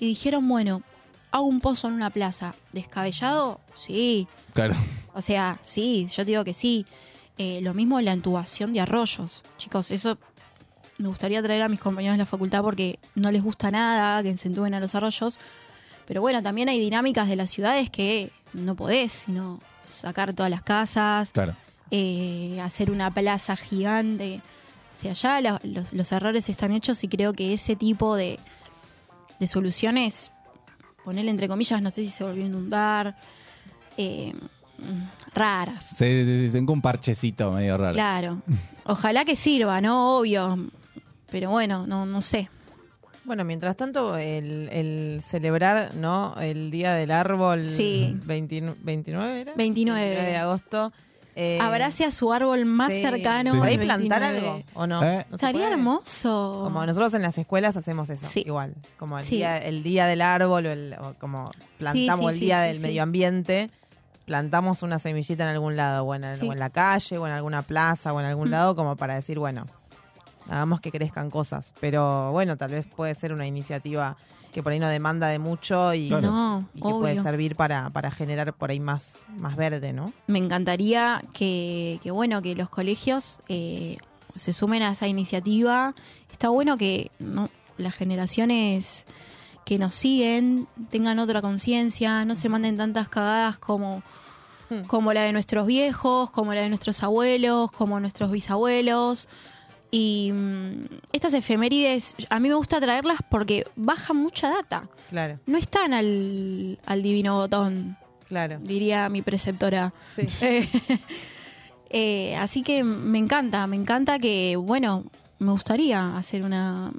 Y dijeron, bueno, hago un pozo en una plaza. ¿Descabellado? Sí. Claro. O sea, sí, yo te digo que sí. Eh, lo mismo la intubación de arroyos. Chicos, eso me gustaría traer a mis compañeros de la facultad porque no les gusta nada que se entuben a los arroyos. Pero bueno, también hay dinámicas de las ciudades que no podés, sino sacar todas las casas, Claro. eh, hacer una plaza gigante. O sea, ya la- los, los errores están hechos y creo que ese tipo de, de soluciones, ponerle entre comillas, no sé si se volvió a inundar, eh, raras. Se, se, se- un parchecito medio raro. Claro. Ojalá que sirva, ¿no? Obvio. Pero bueno, no, no sé. Bueno, mientras tanto, el, el celebrar, ¿no? El Día del Árbol, Sí. 29, 29 era? 29. de agosto. Eh, Abrace a su árbol más sí. cercano. ¿Por ahí el plantar 29. algo o no? ¿Eh? Hermoso. Como nosotros en las escuelas hacemos eso, Sí. igual. Como el, Sí. día, el día del árbol o, el, o como plantamos sí, el sí, día sí, del sí. medio ambiente, plantamos una semillita en algún lado, o en, el- Sí. o en la calle, o en alguna plaza, o en algún Mm. lado, como para decir, bueno, hagamos que crezcan cosas. Pero bueno, tal vez puede ser una iniciativa que por ahí no demanda de mucho y, Claro. No, y que puede servir para, para generar por ahí más, más verde, ¿no? Me encantaría que, que, bueno, que los colegios eh, se sumen a esa iniciativa. Está bueno que no, las generaciones que nos siguen tengan otra conciencia, no se manden tantas cagadas como, Hmm. como la de nuestros viejos, como la de nuestros abuelos, como nuestros bisabuelos. Y mm, estas efemérides, a mí me gusta traerlas porque bajan mucha data. Claro, No están al, al divino botón, claro. diría mi preceptora. Sí. *laughs* Eh, eh, así que me encanta, me encanta que, bueno, me gustaría hacer una...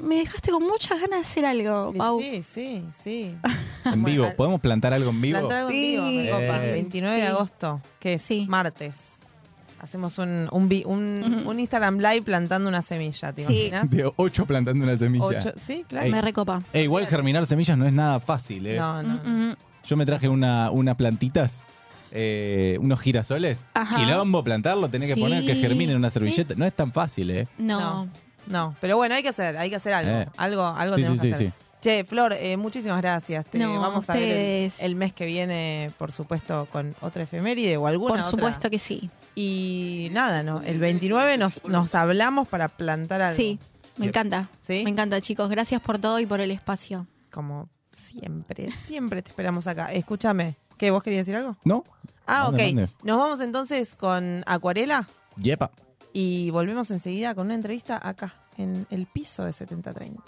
Me dejaste con muchas ganas de hacer algo, Pau. Sí, sí, sí. *laughs* En vivo. ¿Podemos plantar algo en vivo? Plantar algo en vivo, me copa. Eh. 29 de agosto, que es Sí. martes. Hacemos un, un, vi- un, un Instagram Live plantando una semilla, ¿te Sí. imaginas? De ocho plantando una semilla. Ocho- sí, claro. Ey. Me recopa. Eh, igual germinar semillas no es nada fácil, ¿eh? No, no. Yo me traje una, unas plantitas eh, unos girasoles. Ajá. Quilombo, plantarlo, tenés que Sí, poner que germine en una servilleta. No es tan fácil, ¿eh? No. No. No, pero bueno, hay que hacer, hay que hacer algo. Eh. Algo, algo Sí, tenemos sí, que sí, hacer. Che, Flor, eh, muchísimas gracias. Te No, vamos a ver el, mes que viene, por supuesto, con otra efeméride o alguna Por otra. supuesto que sí. Y nada, ¿no? El 29 nos, nos hablamos para plantar algo. Sí, me encanta. ¿Sí? Me encanta, chicos. Gracias por todo y por el espacio. Como siempre, siempre te esperamos acá. Escúchame, ¿qué? ¿Vos querías decir algo? ¿No? Ah, ok. Nos vamos entonces con Acuarela Yepa. y volvemos enseguida con una entrevista acá, en el piso de 7030.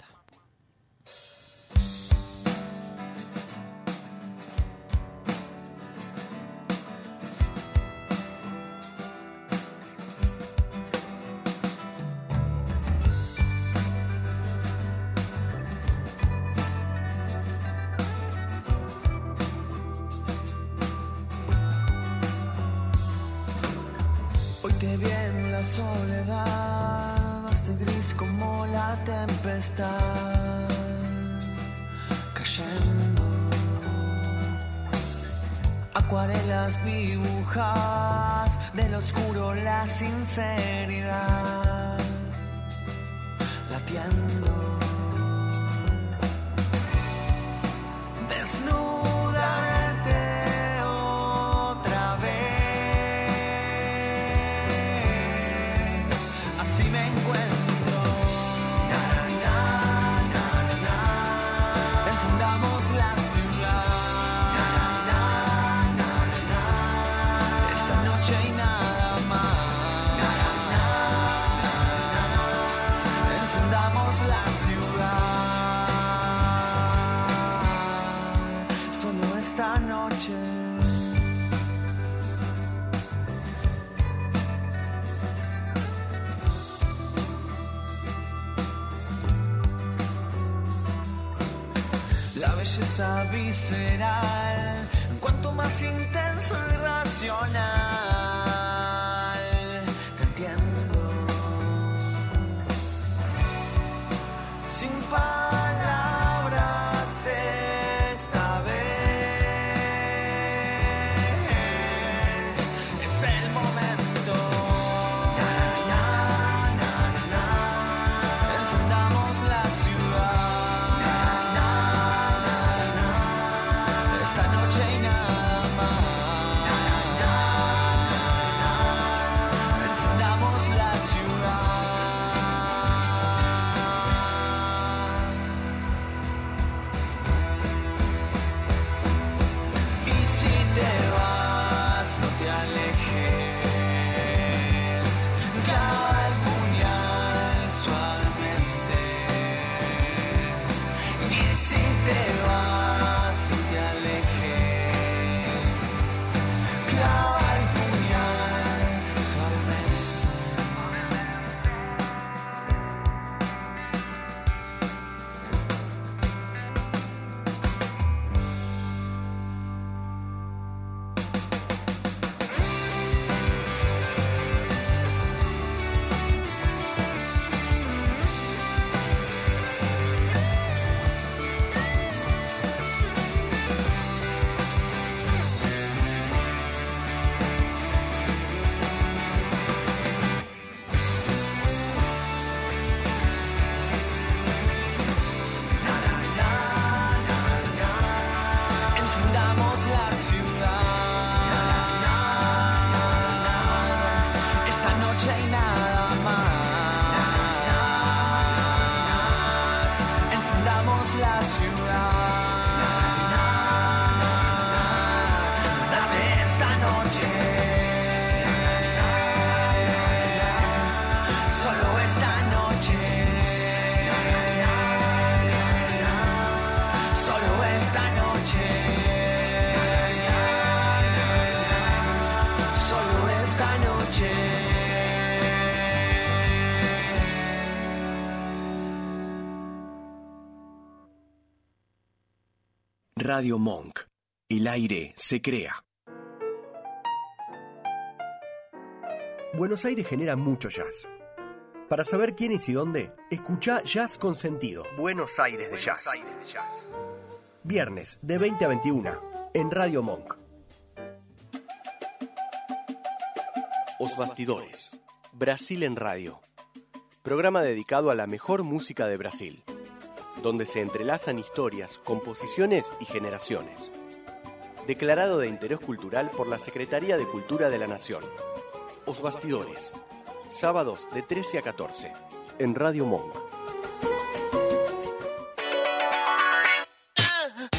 Tempestad, cayendo. Acuarelas dibujas del oscuro la sinceridad, latiendo. Visceral, cuanto más intenso y racional, man. Radio Monk. El aire se crea. Buenos Aires genera mucho jazz. Para saber quién es y dónde, escucha Jazz con Sentido. Buenos Aires de Jazz. Viernes de 20 a 21 en Radio Monk. Os Bastidores. Brasil en Radio. Programa dedicado a la mejor música de Brasil, donde se entrelazan historias, composiciones y generaciones. Declarado de interés cultural por la Secretaría de Cultura de la Nación. Os Bastidores. Sábados de 13 a 14. En Radio Monk.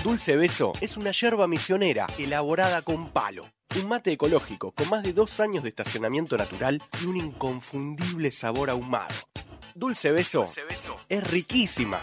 Dulce Beso es una yerba misionera elaborada con palo. Un mate ecológico con más de dos años de estacionamiento natural y un inconfundible sabor ahumado. Dulce Beso, es riquísima.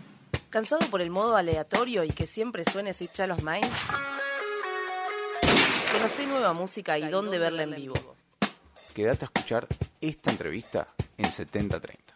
¿Cansado por el modo aleatorio y que siempre suene Child of Mine? Conocé nueva música y dónde verla en vivo. Quédate a escuchar esta entrevista en 7030.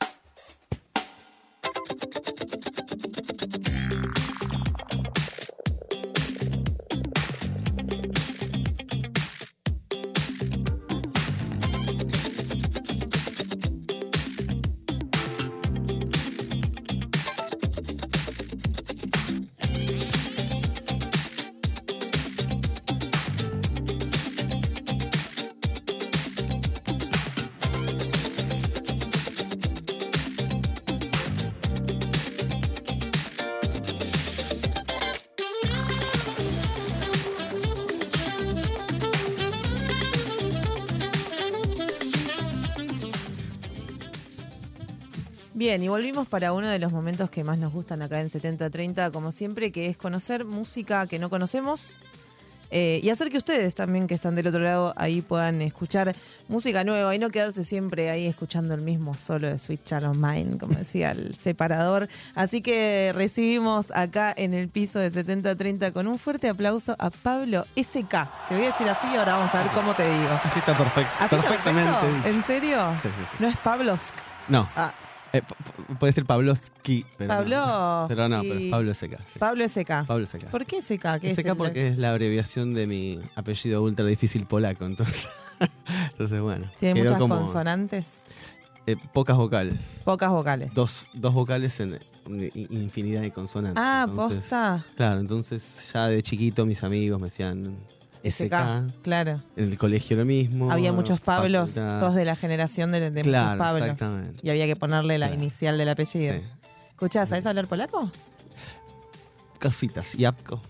Bien, y volvimos para uno de los momentos que más nos gustan acá en 7030, como siempre, que es conocer música que no conocemos eh, y hacer que ustedes también que están del otro lado ahí puedan escuchar música nueva y no quedarse siempre ahí escuchando el mismo solo de Sweet Child of Mine, como decía el *laughs* separador. Así que recibimos acá en el piso de 7030 con un fuerte aplauso a Pablo SK. Te voy a decir así y ahora vamos a ver cómo te digo. Así está perfecto. ¿Así está perfectamente. perfecto? ¿En serio? Sí, sí, sí. No es Pablosk. No. Ah. Eh, puede ser Pabloski, pero Pablo. no. Pero no, pero Pablo SK. sí. Pablo SK. Pablo SK. ¿Por qué SK? ¿Qué es porque es la abreviación de mi apellido ultra difícil polaco, entonces, *laughs* entonces bueno. Tiene muchas como, consonantes, eh, pocas vocales. pocas vocales. Dos, dos vocales en infinidad de consonantes. Ah, entonces- posta. Claro, entonces ya de chiquito mis amigos me decían SK. Claro. En el colegio lo mismo. Había muchos Pablos, facultad. todos de la generación de, de Claro, muchos Pablos. exactamente. Y había que ponerle la Claro. inicial del apellido. Sí. Escuchá, ¿sabes hablar polaco? Cositas, Yapko.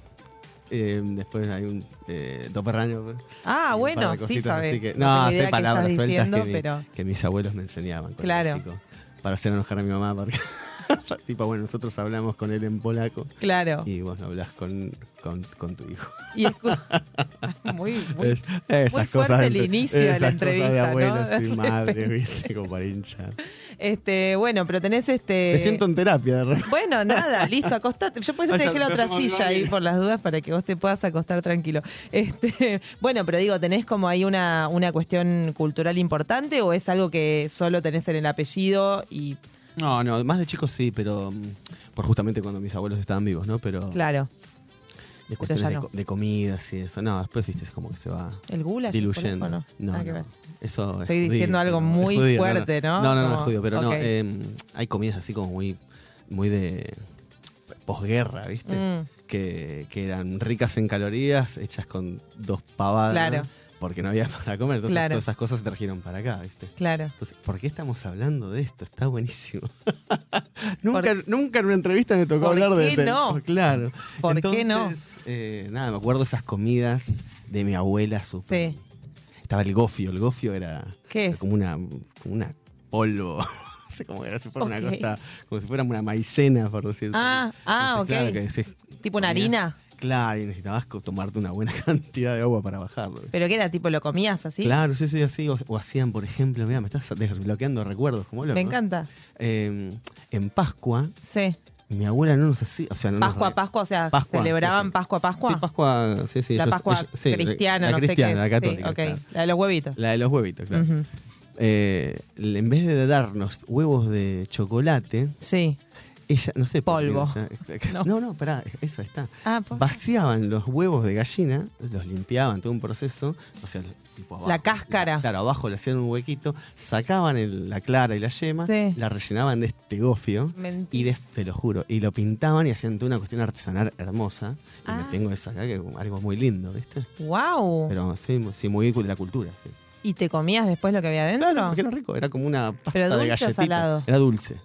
Eh, después hay un eh, Doperraño. Ah, bueno, sí sabes. que- No no, sé palabras sueltas diciendo, que, mi- pero- que mis abuelos me enseñaban. Claro. chico, para hacer enojar a mi mamá. Porque *laughs* tipo, bueno, nosotros hablamos con él en polaco. Claro. Y vos hablas con, con, con tu hijo. Y *laughs* muy, muy, Es- esas muy cosas fuerte el inicio de la esas cosas entrevista, de ¿no? abuelos De y *laughs* madres, viste, como para hinchar. Este, bueno, pero tenés este. Me siento en terapia de repente. Bueno, nada, listo, acostate. Yo por eso te dejé la otra silla ahí por las dudas para que vos te puedas acostar tranquilo. Este, bueno, pero digo, ¿tenés como ahí una, una cuestión cultural importante o es algo que solo tenés en el apellido y No, no, más de chicos sí, pero mm, por justamente cuando mis abuelos estaban vivos, ¿no? Pero claro, de cuestiones de, no. co- de comidas y eso. No, después, viste, es como que se va el goulash? diluyendo. No, no, ver. Eso Estoy es diciendo judío, algo no, muy judío, fuerte, ¿no? No, no, no, es judío, pero no. eh, hay comidas así como muy, muy de posguerra, ¿viste? Mm. Que, que eran ricas en calorías, hechas con dos pavadas. Claro. Porque no había *laughs* para comer. Entonces Claro. todas esas cosas se trajeron para acá, ¿viste? Claro. Entonces, ¿por qué estamos hablando de esto? Está buenísimo. *laughs* nunca, nunca en una entrevista me tocó ¿Por hablar de qué de- no? *laughs* Claro. ¿Por qué no? Entonces, eh, nada, me acuerdo esas comidas de mi abuela. Super. Sí. Estaba el gofio. El gofio era, ¿Qué era es? como una, como una polvo. no cómo era, si fuera Ok. una cosa, como si fuera una maicena, por decirlo. Ah, ah, Entonces, claro, ok. que decís, Tipo una harina. Claro, y necesitabas tomarte una buena *laughs* cantidad de agua para bajarlo. ¿Pero qué era? ¿Tipo lo comías así? Claro, sí, sí, así. O, o hacían, por ejemplo, mira, me estás desbloqueando recuerdos como loco. Me encanta. Eh, en Pascua, Sí. mi abuela no nos hacía. O sea, no nos Pascua, Pascua, o sea, Pascua, celebraban sí. Pascua, Pascua. Sí, Pascua, sí, sí. la Pascua sí, cristiana, la no sé qué. La católica. Sí, ok. claro. La de los huevitos. La de los huevitos, claro. Eh, en vez de darnos huevos de chocolate, sí. Ella, no sé. Polvo. o sea, no. no, pará, eso está. Ah, Vaciaban los huevos de gallina, los limpiaban, todo un proceso, o sea, tipo abajo. La cáscara. Claro, abajo le hacían un huequito, sacaban el- la clara y la yema, Sí. la rellenaban de este gofio Mentira. y de, te lo juro, y lo pintaban y hacían toda una cuestión artesanal hermosa. Y Ah. me tengo eso acá, que es algo muy lindo, ¿viste? Wow. Pero sí, sí, muy de la cultura, sí. ¿Y te comías después lo que había adentro? Claro, porque era rico, era como una pasta ¿Pero de o galletita. salado? Era dulce.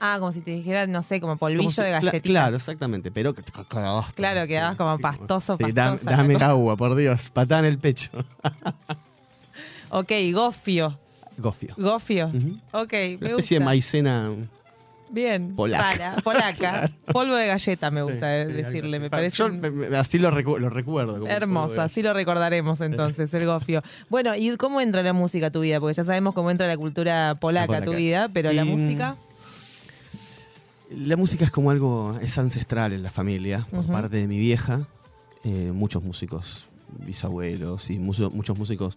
Ah, como si te dijera, no sé, como polvillo Como si- de galletita. Claro, exactamente, pero cagabas. Claro, quedabas como pastoso, Sí, pastosa. dame cosa. agua, por Dios, patada en el pecho. *laughs* Ok, gofio. Gofio. Gofio. Ok, Una me especie gusta. de maicena. Bien. Polaca. Polaca. *laughs* Polvo de galleta me gusta eh, Sí, decirle, me Yo parece me- me- así lo, recu- lo recuerdo. como hermoso, así lo recordaremos entonces, el *laughs* gofio. Bueno, ¿y cómo entra la música a tu vida? Porque ya sabemos cómo entra la cultura polaca a tu vida, pero la Y, música... La música es como algo, es ancestral en la familia, por parte de mi vieja. eh, muchos músicos, bisabuelos y mucho- muchos músicos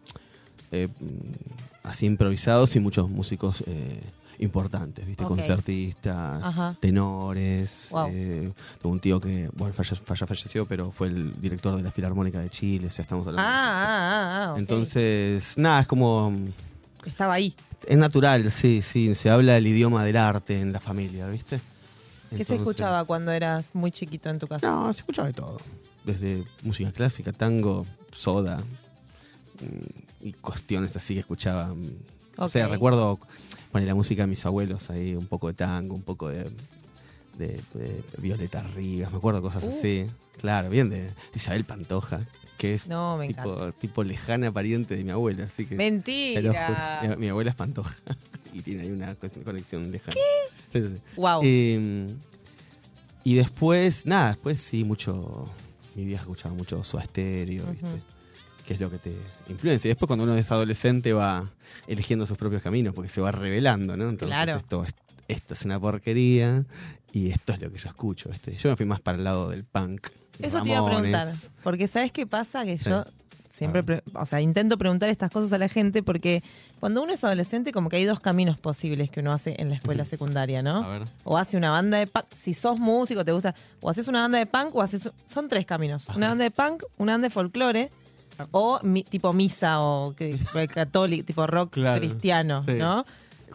eh, mm, así improvisados y muchos músicos eh, importantes, ¿viste? Concertistas, Ajá. tenores. Wow. eh, tengo un tío que, bueno, falle- falleció, pero fue el director de la Filarmónica de Chile, o sea, estamos Ah, hablando. ah, ah, ah, ok. Entonces, nada, es como. Estaba ahí. Es natural, sí, sí. Se habla el idioma del arte en la familia, ¿viste? ¿Qué se escuchaba cuando eras muy chiquito en tu casa? No, se escuchaba de todo. Desde música clásica, tango, soda mm, y cuestiones así que escuchaba. mm. O sea, recuerdo poner la música de mis abuelos ahí, un poco de tango, un poco de, de, de Violeta Rivas, me acuerdo cosas Uh. así. Claro, bien de Isabel Pantoja, que es No, tipo, tipo lejana pariente de mi abuela, así que... Mentira. mi abuela es Pantoja *laughs* y tiene ahí una co- conexión lejana. ¿Qué? Sí, sí, sí. Wow. Eh, y después, nada, después sí, mucho. Mi vieja escuchaba mucho su estéreo, ¿viste? Ujú. Que es lo que te influencia. Y después, cuando uno es adolescente, va eligiendo sus propios caminos porque se va revelando, ¿no? Entonces, Claro. esto, es- esto es una porquería y esto es lo que yo escucho, ¿viste? Yo me fui más para el lado del punk. Eso te iba a preguntar. Porque ¿sabes qué pasa? Que Sí. yo siempre, pre- o sea, intento preguntar estas cosas a la gente porque cuando uno es adolescente como que hay dos caminos posibles que uno hace en la escuela secundaria, ¿no? A ver. O hace una banda de punk, si sos músico, te gusta, o haces una banda de punk o haces, son tres caminos. Una banda de punk, una banda de folclore o mi- tipo misa o que- *laughs* católico, tipo rock Claro, cristiano, sí. ¿no?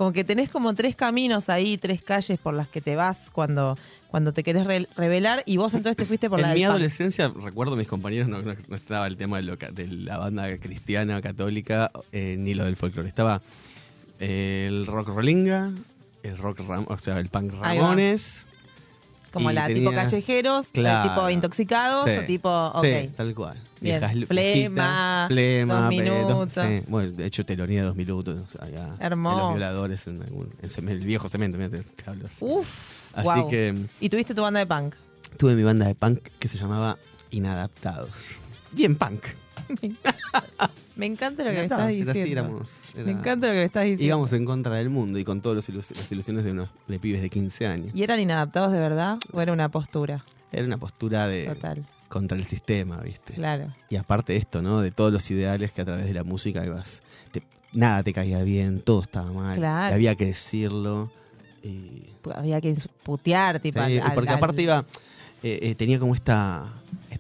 Como que tenés como tres caminos ahí, tres calles por las que te vas cuando, cuando te querés re- revelar y vos entonces te fuiste por en la mi del punk. adolescencia, recuerdo mis compañeros, no, no- no estaba el tema de, lo de la banda cristiana, católica, eh, ni lo del folclore. Estaba eh, el rock rolinga, el rock ram, o sea, el punk. Ramones. Como y la tipo callejeros, la Claro. tipo intoxicados Sí. o tipo, ok. Sí, tal cual. Bien. Viejas Flema, Flema, Dos Minutos. sí. Bueno, de hecho, telonía dos minutos. o sea, ya, Hermoso. los violadores en, algún- en el viejo cemento, mira, te, hablo así. Uf, Así wow. que Y tuviste tu banda de punk. tuve mi banda de punk que se llamaba Inadaptados. Bien punk. Me encanta lo que me estás diciendo. era- Me encanta lo que me estás diciendo. Íbamos en contra del mundo y con todas ilus- las ilusiones de unos de pibes de 15 años. ¿Y eran inadaptados de verdad o era una postura? Era una postura de Total. contra el sistema, ¿viste? Claro. Y aparte esto, ¿no? De todos los ideales que a través de la música ibas. te- nada te caía bien, todo estaba mal. Claro. había que decirlo. Y, Había que putear, tipo. Sí, al- al- porque al- aparte iba. eh, eh, tenía como esta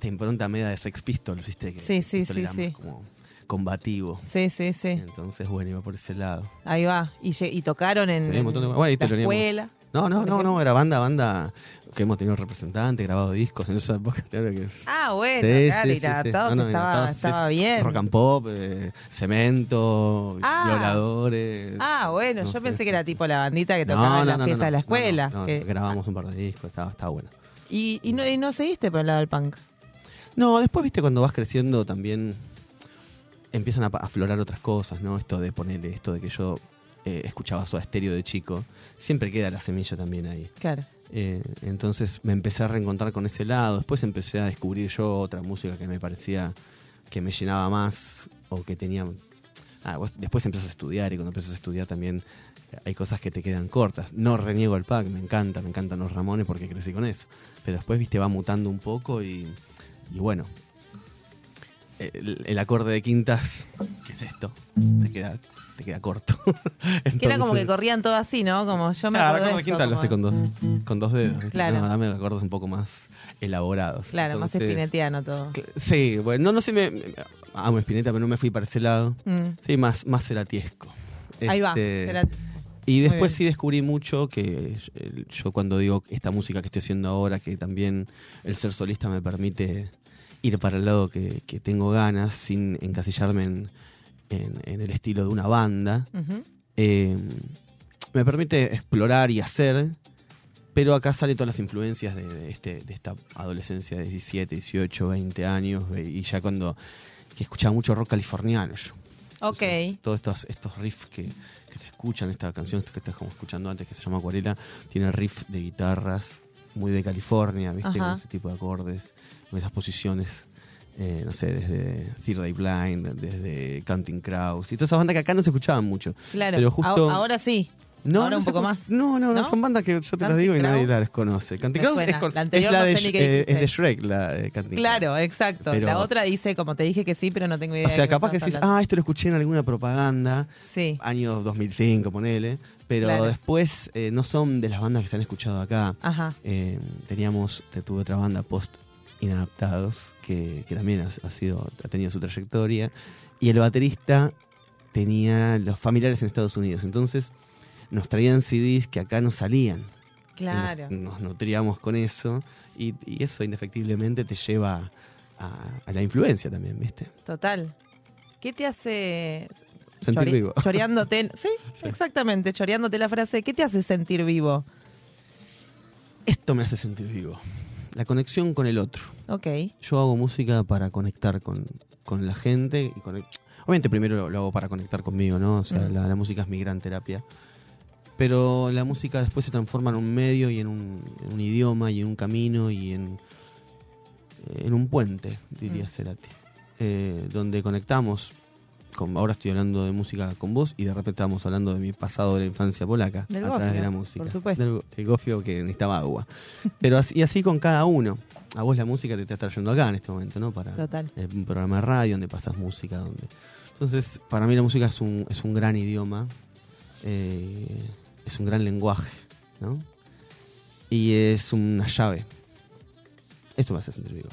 esta impronta media de Sex Pistols, ¿viste? Que Sí, sí, sí, era sí. más como combativo. Sí, sí, sí. Entonces, bueno, iba por ese lado. Ahí va. Y, tocaron en, Sí, un montón de- bueno, ahí la escuela. No, no, no, no, era banda, banda que hemos tenido representantes, grabado discos en esa época. claro que es- Ah, bueno, Sí, claro, sí, sí, sí. inadaptados No, no, estaba, bien. Rock and pop, eh, cemento, Ah. violadores. Ah, bueno, No yo sé. pensé que era tipo la bandita que tocaba en la fiesta de la escuela. que- grabamos un par de discos, estaba, estaba bueno. Y, y, no, y no seguiste por el lado del punk. No, después, viste, cuando vas creciendo también empiezan a aflorar otras cosas, ¿no? Esto de ponerle, esto de que yo eh, escuchaba Soda Stereo de chico. Siempre queda la semilla también ahí. Claro. Eh, entonces me empecé a reencontrar con ese lado. Después empecé a descubrir yo otra música que me parecía que me llenaba más o que tenía... Ah, vos después empiezas a estudiar y cuando empiezas a estudiar también eh, hay cosas que te quedan cortas. No reniego el pack, me encanta, me encantan los Ramones porque crecí con eso. Pero después, viste, va mutando un poco y, y bueno. El, el acorde de quintas, ¿qué es esto? Te queda, te queda corto. *laughs* Que era como que corrían todo así, ¿no? Como yo me Claro, acuerdo acorde de de quinta esto, lo hace con dos, con dos dedos. ¿viste? Claro. No, dame acordes un poco más elaborados. Claro, más espinetiano todo. Sí, bueno, no, no sé, me, me- amo Spinetta, pero no me fui para ese lado. Mm. Sí, más, más ceratiesco. Ahí va, Este. Y después sí descubrí mucho que eh, yo cuando digo esta música que estoy haciendo ahora, que también el ser solista me permite ir para el lado que, que tengo ganas, sin encasillarme en, en- en el estilo de una banda, eh, me permite explorar y hacer, pero acá salen todas las influencias de, de este, de esta adolescencia de 17, 18, 20 años, y ya cuando que escuchaba mucho rock californiano yo. Ok. Todos estos, estos riffs que, que se escuchan, esta canción que estás como escuchando antes, que se llama Acuarela, tiene riff de guitarras muy de California, ¿viste? Ajá. Con ese tipo de acordes, con esas posiciones, eh, no sé, desde Third Eye Blind, desde Counting Crows, y todas esas bandas que acá no se escuchaban mucho. Claro. Pero justo... Ahora sí. No, Ahora no un poco más. No, no, no, son bandas que yo te las digo y nadie las conoce. Suena. es, con- La es la no de, eh, es de. Shrek, la Claro, exacto. Pero- La otra dice, como te dije que sí, pero no tengo idea. O sea, capaz que decís, ah, esto lo escuché en alguna propaganda, Sí. año 2005, ponele, pero Claro. después eh, no son de las bandas que se han escuchado acá. Ajá. Eh, teníamos, te- tuve otra banda, Post Inadaptados, que, que también ha, ha sido, ha tenido su trayectoria, y el baterista tenía los familiares en Estados Unidos, entonces nos traían CDs que acá no salían. Claro. Nos, nos nutríamos con eso, y, y eso indefectiblemente te lleva a, a la influencia también, ¿viste? Total. ¿Qué te hace Sentir chore- vivo. *laughs* Choreándote. ¿Sí? exactamente. Choreándote la frase. ¿Qué te hace sentir vivo? Esto me hace sentir vivo. La conexión con el otro. Ok. Yo hago música para conectar con, con la gente. Y conec- Obviamente primero lo, lo hago para conectar conmigo, ¿no? O sea, Mm. la, la música es mi gran terapia. Pero la música después se transforma en un medio y en un, en un idioma y en un camino y en, en un puente, diría Mm. Cerati. Eh, donde conectamos. Con, ahora estoy hablando de música con vos y de repente estamos hablando de mi pasado de la infancia polaca Del a través gofio, de la música. por supuesto. Del, del gofio que necesitaba agua. Pero así, y así con cada uno. A vos la música te está trayendo acá en este momento, ¿no? Para Total. eh, un programa de radio donde pasas música. donde Entonces, para mí la música es un, es un gran idioma, eh, es un gran lenguaje, ¿no? Y es una llave. Eso me hace sentir vivo.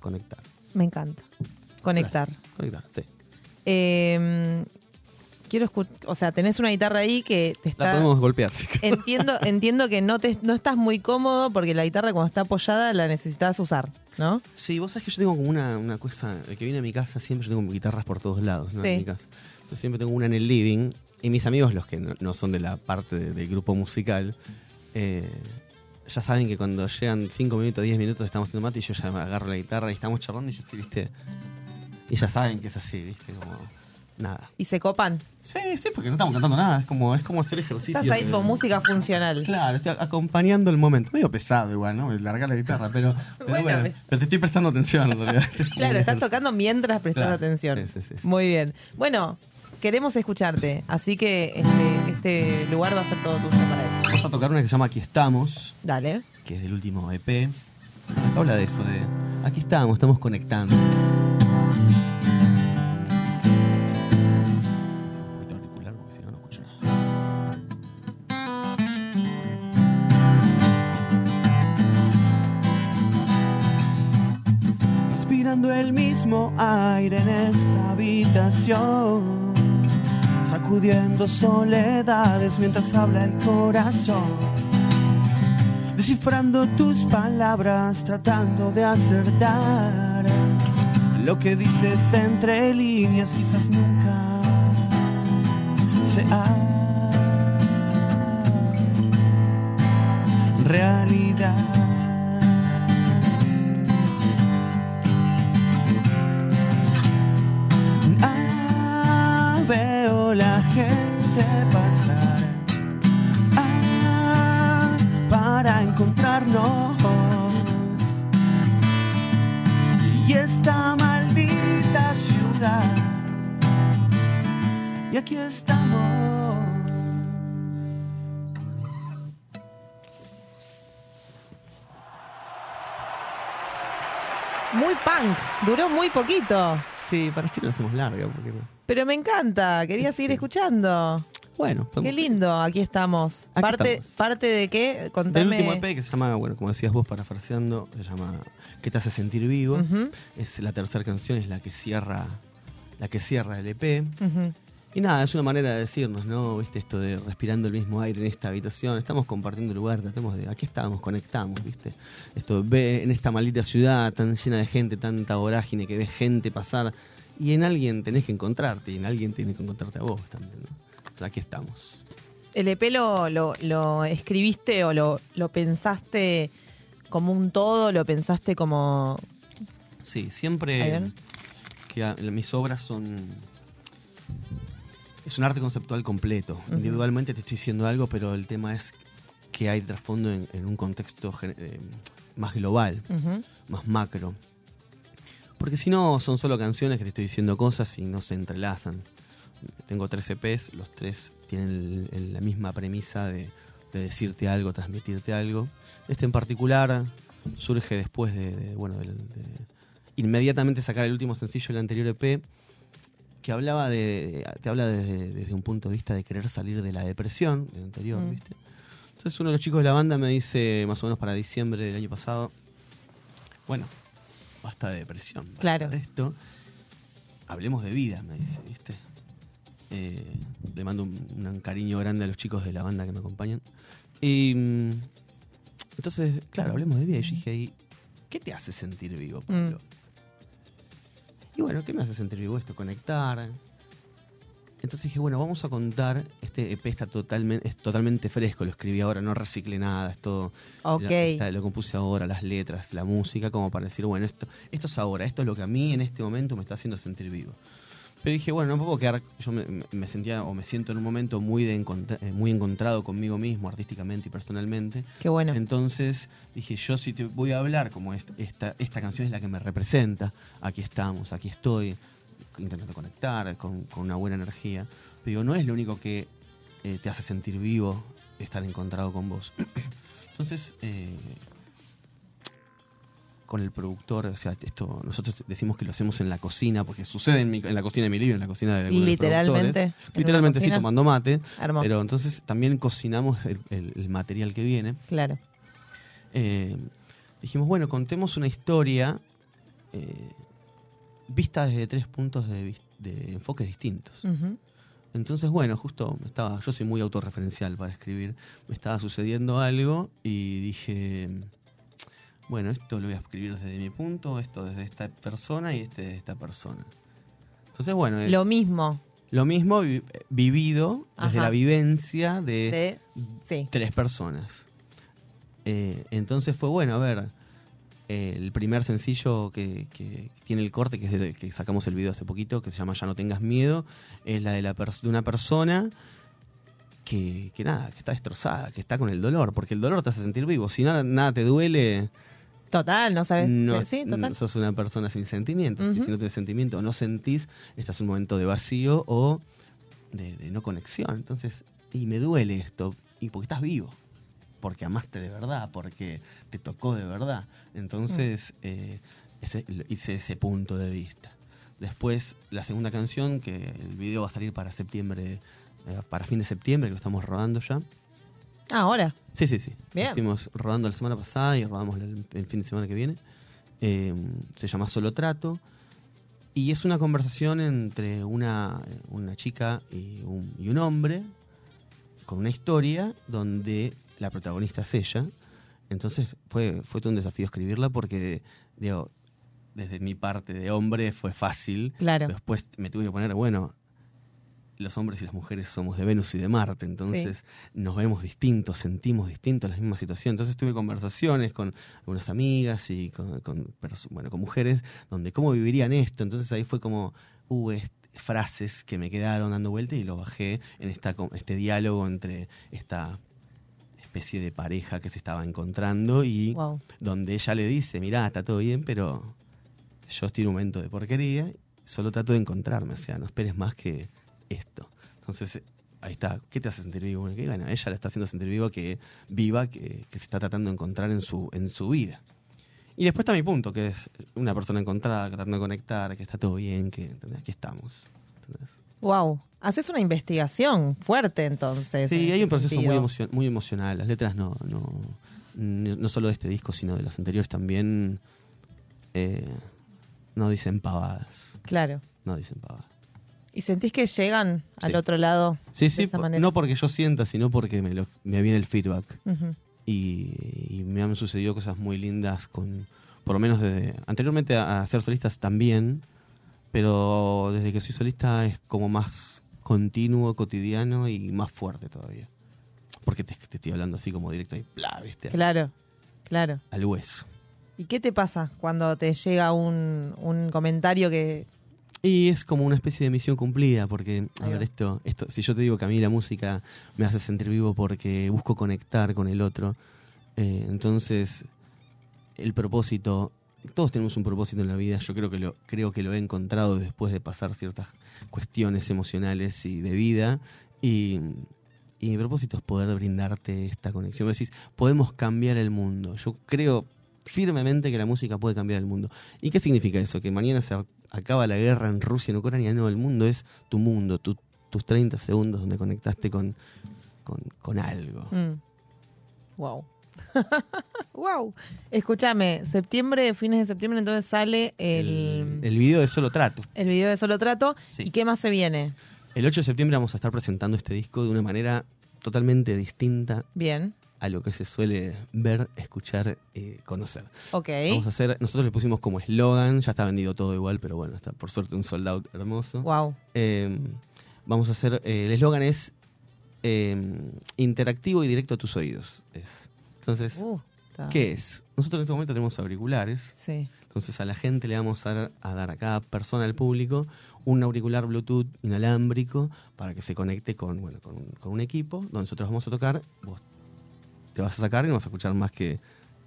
Conectar. Me encanta. Conectar. Conectar, sí. Eh, quiero escuchar. O sea, tenés una guitarra ahí que te está. La podemos golpear. Entiendo, *laughs* entiendo que no te no estás muy cómodo porque la guitarra cuando está apoyada la necesitas usar, ¿no? Sí, vos sabés que yo tengo como una, una cosa, el que viene a mi casa siempre yo tengo guitarras por todos lados, ¿no? Sí. En mi casa. Entonces siempre tengo una en el living y mis amigos, los que no, no son de la parte de- del grupo musical, eh, ya saben que cuando llegan 5 minutos, 10 minutos estamos haciendo mate y yo ya me agarro la guitarra y estamos charlando y yo estoy, viste, y ya saben que es así, viste, como nada. Y se copan. Sí, sí, porque no estamos cantando nada, es como, es como hacer ejercicio. Estás ahí con música funcional. Claro, estoy acompañando el momento. Medio pesado igual, ¿no? Largar la guitarra, pero, pero Bueno, bueno, pero- pero te estoy prestando atención en realidad. *laughs* Claro, estás tocando mientras prestas Claro. atención. Sí, sí, sí. Muy bien. Bueno, queremos escucharte, así que este, este lugar va a ser todo tuyo para eso. Vamos a tocar una que se llama Aquí estamos, Dale. que es del último EP. Habla de eso, de aquí estamos, estamos conectando. Un poquito auricular, porque si no, no escucho nada. Respirando el mismo aire en esta habitación, sacudiendo soledades mientras habla el corazón descifrando tus palabras, tratando de acertar lo que dices entre líneas, quizás nunca sea realidad. Veo la gente pasar. Ah, encontrarnos. Y esta maldita ciudad. Y aquí estamos. Muy punk, duró muy poquito. Sí, para sí lo hacemos larga. Porque... Pero me encanta, quería seguir escuchando. Bueno, Qué lindo, aquí estamos. Aquí parte, estamos. parte de qué? Del Contame. último EP que se llama, bueno, como decías vos, parafraseando, se llama ¿Qué te hace sentir vivo? Ujú. Es la tercera canción, es la que cierra, la que cierra el EP. Ujú. Y nada, es una manera de decirnos, ¿no? ¿Viste? Esto de respirando el mismo aire en esta habitación, estamos compartiendo lugar, tratemos de, aquí estamos, conectamos, ¿viste? Esto, ve en esta maldita ciudad tan llena de gente, tanta vorágine, que ves gente pasar, y en alguien tenés que encontrarte, y en alguien tenés que encontrarte a vos también, ¿no? O sea, aquí estamos. ¿El EP lo, lo, lo escribiste o lo, lo pensaste como un todo? ¿Lo pensaste como...? Sí, siempre que a- mis obras son... Es un arte conceptual completo. Individualmente te estoy diciendo algo, pero el tema es que hay trasfondo en, en un contexto eh, más global, más macro. Porque si no, son solo canciones que te estoy diciendo cosas y no se entrelazan. Tengo tres EPs, los tres tienen el- el- la misma premisa de, de decirte algo, transmitirte algo. Este en particular surge después de, de, bueno, de inmediatamente sacar el último sencillo del anterior EP, que hablaba de, te habla desde, desde un punto de vista de querer salir de la depresión, del anterior, Mm. ¿viste? Entonces uno de los chicos de la banda me dice, más o menos para diciembre del año pasado, bueno, basta de depresión. basta Claro. de esto. Hablemos de vida, me dice, ¿viste? Eh, le mando un, un cariño grande a los chicos de la banda que me acompañan. Y mm, entonces, claro, hablemos de vida. Y yo dije ahí, ¿qué te hace sentir vivo, Pablo? Y bueno, ¿qué me hace sentir vivo esto? Conectar. Entonces dije, bueno, vamos a contar. Este EP está totalmente, es totalmente fresco, lo escribí ahora, no reciclé nada, es todo. Ok. ya está, lo compuse ahora, las letras, la música, como para decir, bueno, esto, esto es ahora, esto es lo que a mí en este momento me está haciendo sentir vivo. Pero dije, bueno, no puedo quedar. Yo me, me- sentía o me siento en un momento muy, de encontra- eh, muy encontrado conmigo mismo, artísticamente y personalmente. Qué bueno. Entonces dije, yo si te voy a hablar, como est- esta, esta canción es la que me representa, aquí estamos, aquí estoy, intentando conectar con, con una buena energía. Pero digo, no es lo único que eh, te hace sentir vivo estar encontrado con vos. *clears throat* Entonces, eh, con el productor, o sea, esto nosotros decimos que lo hacemos en la cocina, porque sucede en, mi- en la cocina de mi libro, en la cocina de Literalmente, Literalmente sí, tomando mate. Hermoso. Pero entonces también cocinamos el, el- el material que viene. Claro. Eh, dijimos, bueno, contemos una historia eh, vista desde tres puntos de, de enfoques distintos. Entonces, bueno, justo estaba, yo soy muy autorreferencial para escribir, me estaba sucediendo algo y dije, bueno, esto lo voy a escribir desde mi punto, esto desde esta persona y este desde esta persona. Entonces, bueno, Lo mismo. lo mismo vi- vivido desde la vivencia De- sí. tres personas. Eh, entonces fue bueno, a ver, eh, el primer sencillo que, que tiene el corte, que es de- que sacamos el video hace poquito, que se llama Ya no tengas miedo, es la de, la pers- de una persona que, que nada, que está destrozada, que está con el dolor, porque el dolor te hace sentir vivo. Si nada, nada te duele, Total, no sabes. no, sí, total. no sos una persona sin sentimientos. Si no tienes sentimiento o no sentís, estás en un momento de vacío o de, de no conexión. Entonces, y me duele esto, y porque estás vivo, porque amaste de verdad, porque te tocó de verdad. Entonces, Mm. eh, ese- hice ese punto de vista. Después, la segunda canción, que el video va a salir para septiembre, eh, para fin de septiembre, que lo estamos rodando ya. Ah, ahora. Sí, sí, sí. Bien. Estuvimos rodando la semana pasada y rodamos el, el fin de semana que viene. Eh, se llama Solo Trato. Y es una conversación entre una, una chica y un, y un hombre con una historia donde la protagonista es ella. Entonces fue, fue todo un desafío escribirla porque, digo, desde mi parte de hombre fue fácil. Claro. Después me tuve que poner, bueno, los hombres y las mujeres somos de Venus y de Marte, entonces nos vemos distintos, sentimos distintos la misma situación. Entonces tuve conversaciones con algunas amigas y con, bueno, con mujeres donde cómo vivirían esto. Entonces ahí fue como, uh, frases que me quedaron dando vuelta y lo bajé en esta, este diálogo entre esta especie de pareja que se estaba encontrando y Wow. donde ella le dice, mirá, está todo bien, pero yo estoy en un momento de porquería, solo trato de encontrarme, o sea, no esperes más que esto. Entonces, ahí está, ¿qué te hace sentir vivo? Bueno, que, bueno, ella la está haciendo sentir viva, que viva, que, que se está tratando de encontrar en su, en su vida. Y después está mi punto, que es una persona encontrada, tratando de conectar, que está todo bien, que ¿entendés? aquí estamos. ¿entendés? Wow. Haces una investigación fuerte entonces. Sí, en hay un proceso muy, sentido. emocio- muy emocional. Las letras no, no, no solo de este disco, sino de los anteriores también eh, no dicen pavadas. Claro. No dicen pavadas. ¿Y sentís que llegan al otro lado Sí, de sí, esa manera? no porque yo sienta, sino porque me, lo- me viene el feedback. Y, y me han sucedido cosas muy lindas con, por lo menos desde, anteriormente a, a ser solistas también, pero desde que soy solista es como más continuo, cotidiano y más fuerte todavía. Porque te, te estoy hablando así como directo y bla, ¿viste? Claro, claro. Al hueso. ¿Y qué te pasa cuando te llega un, un comentario que... Y es como una especie de misión cumplida, porque, a Ahí ver, va. esto, esto, si yo te digo que a mí la música me hace sentir vivo porque busco conectar con el otro, eh, entonces el propósito, todos tenemos un propósito en la vida, yo creo que lo, creo que lo he encontrado después de pasar ciertas cuestiones emocionales y de vida, y, y mi propósito es poder brindarte esta conexión. Vos decís, podemos cambiar el mundo. Yo creo firmemente que la música puede cambiar el mundo. ¿Y qué significa eso? Que mañana se ac- acaba la guerra en Rusia, en Ucrania. No, el mundo es tu mundo, tu- tus 30 segundos donde conectaste con, con, con algo. Mm. Wow. *laughs* wow. Escúchame, septiembre, fines de septiembre, entonces sale el, El video de Solo Trato. el video de Solo Trato. Sí. ¿Y qué más se viene? El 8 de septiembre vamos a estar presentando este disco de una manera totalmente distinta Bien. a lo que se suele ver, escuchar, eh, conocer. Ok. Vamos a hacer, nosotros le pusimos como eslogan, ya está vendido todo igual, pero bueno, está por suerte un sold out hermoso. Wow. Eh, vamos a hacer, eh, el eslogan es eh, interactivo y directo a tus oídos. Es. Entonces, Uh, ¿qué es? Nosotros en este momento tenemos auriculares. Sí. Entonces a la gente le vamos a dar, a dar a cada persona del público un auricular Bluetooth inalámbrico para que se conecte con, bueno, con, un, con un equipo donde nosotros vamos a tocar. Vos te vas a sacar y no vas a escuchar más que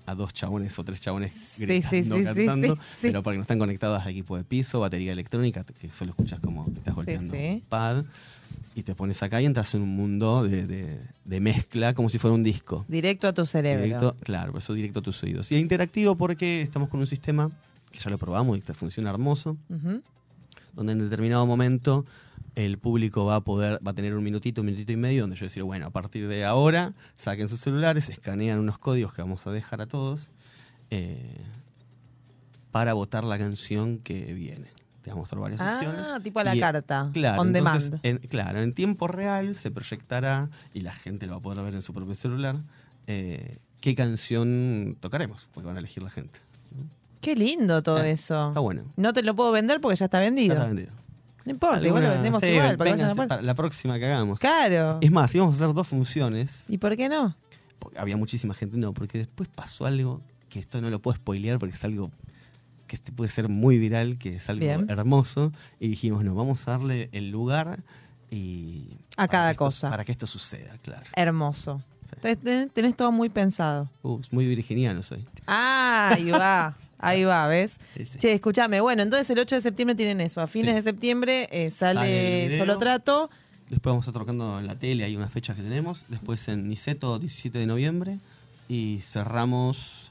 a dos chabones o tres chabones gritando, sí, sí, cantando, sí, pero porque no están conectados a equipo de piso, batería electrónica, que solo escuchas como que estás golpeando un pad. Y te pones acá y entras en un mundo de, de- de mezcla como si fuera un disco. Directo a tu cerebro. Directo, claro, eso directo a tus oídos. Y es interactivo porque estamos con un sistema que ya lo probamos y que funciona hermoso, donde en determinado momento el público va a poder, va a tener un minutito, un minutito y medio, donde yo decir, bueno, a partir de ahora, saquen sus celulares, escanean unos códigos que vamos a dejar a todos eh, para votar la canción que viene. Te vamos a dar varias opciones. Ah, tipo a la Y, carta. Claro, on entonces, demand. en- claro, en tiempo real se proyectará y la gente lo va a poder ver en su propio celular eh, qué canción tocaremos, porque van a elegir la gente. Qué lindo todo Eh, eso. Está bueno. No te lo puedo vender porque ya está vendido. Ya está vendido. No importa, igual lo vendemos sí, igual. Que para la próxima que hagamos. Claro. Es más, íbamos a hacer dos funciones. ¿Y por qué no? porque había muchísima gente. No, porque después pasó algo que esto no lo puedo spoilear porque es algo que este puede ser muy viral, que es algo Bien. hermoso. Y dijimos, no, vamos a darle el lugar y... A cada esto- cosa. para que esto suceda, claro. Hermoso. Te- te- Tenés todo muy pensado. Uh, es muy virginiano soy. Ah, ahí va. *laughs* Ahí va, ¿ves? Sí, sí. Che, escúchame. Bueno, entonces el 8 de septiembre tienen eso. A fines de septiembre eh, Sale video. Solo Trato. Después vamos a estar tocando en la tele, hay unas fechas que tenemos. Después en Niceto, 17 de noviembre. Y cerramos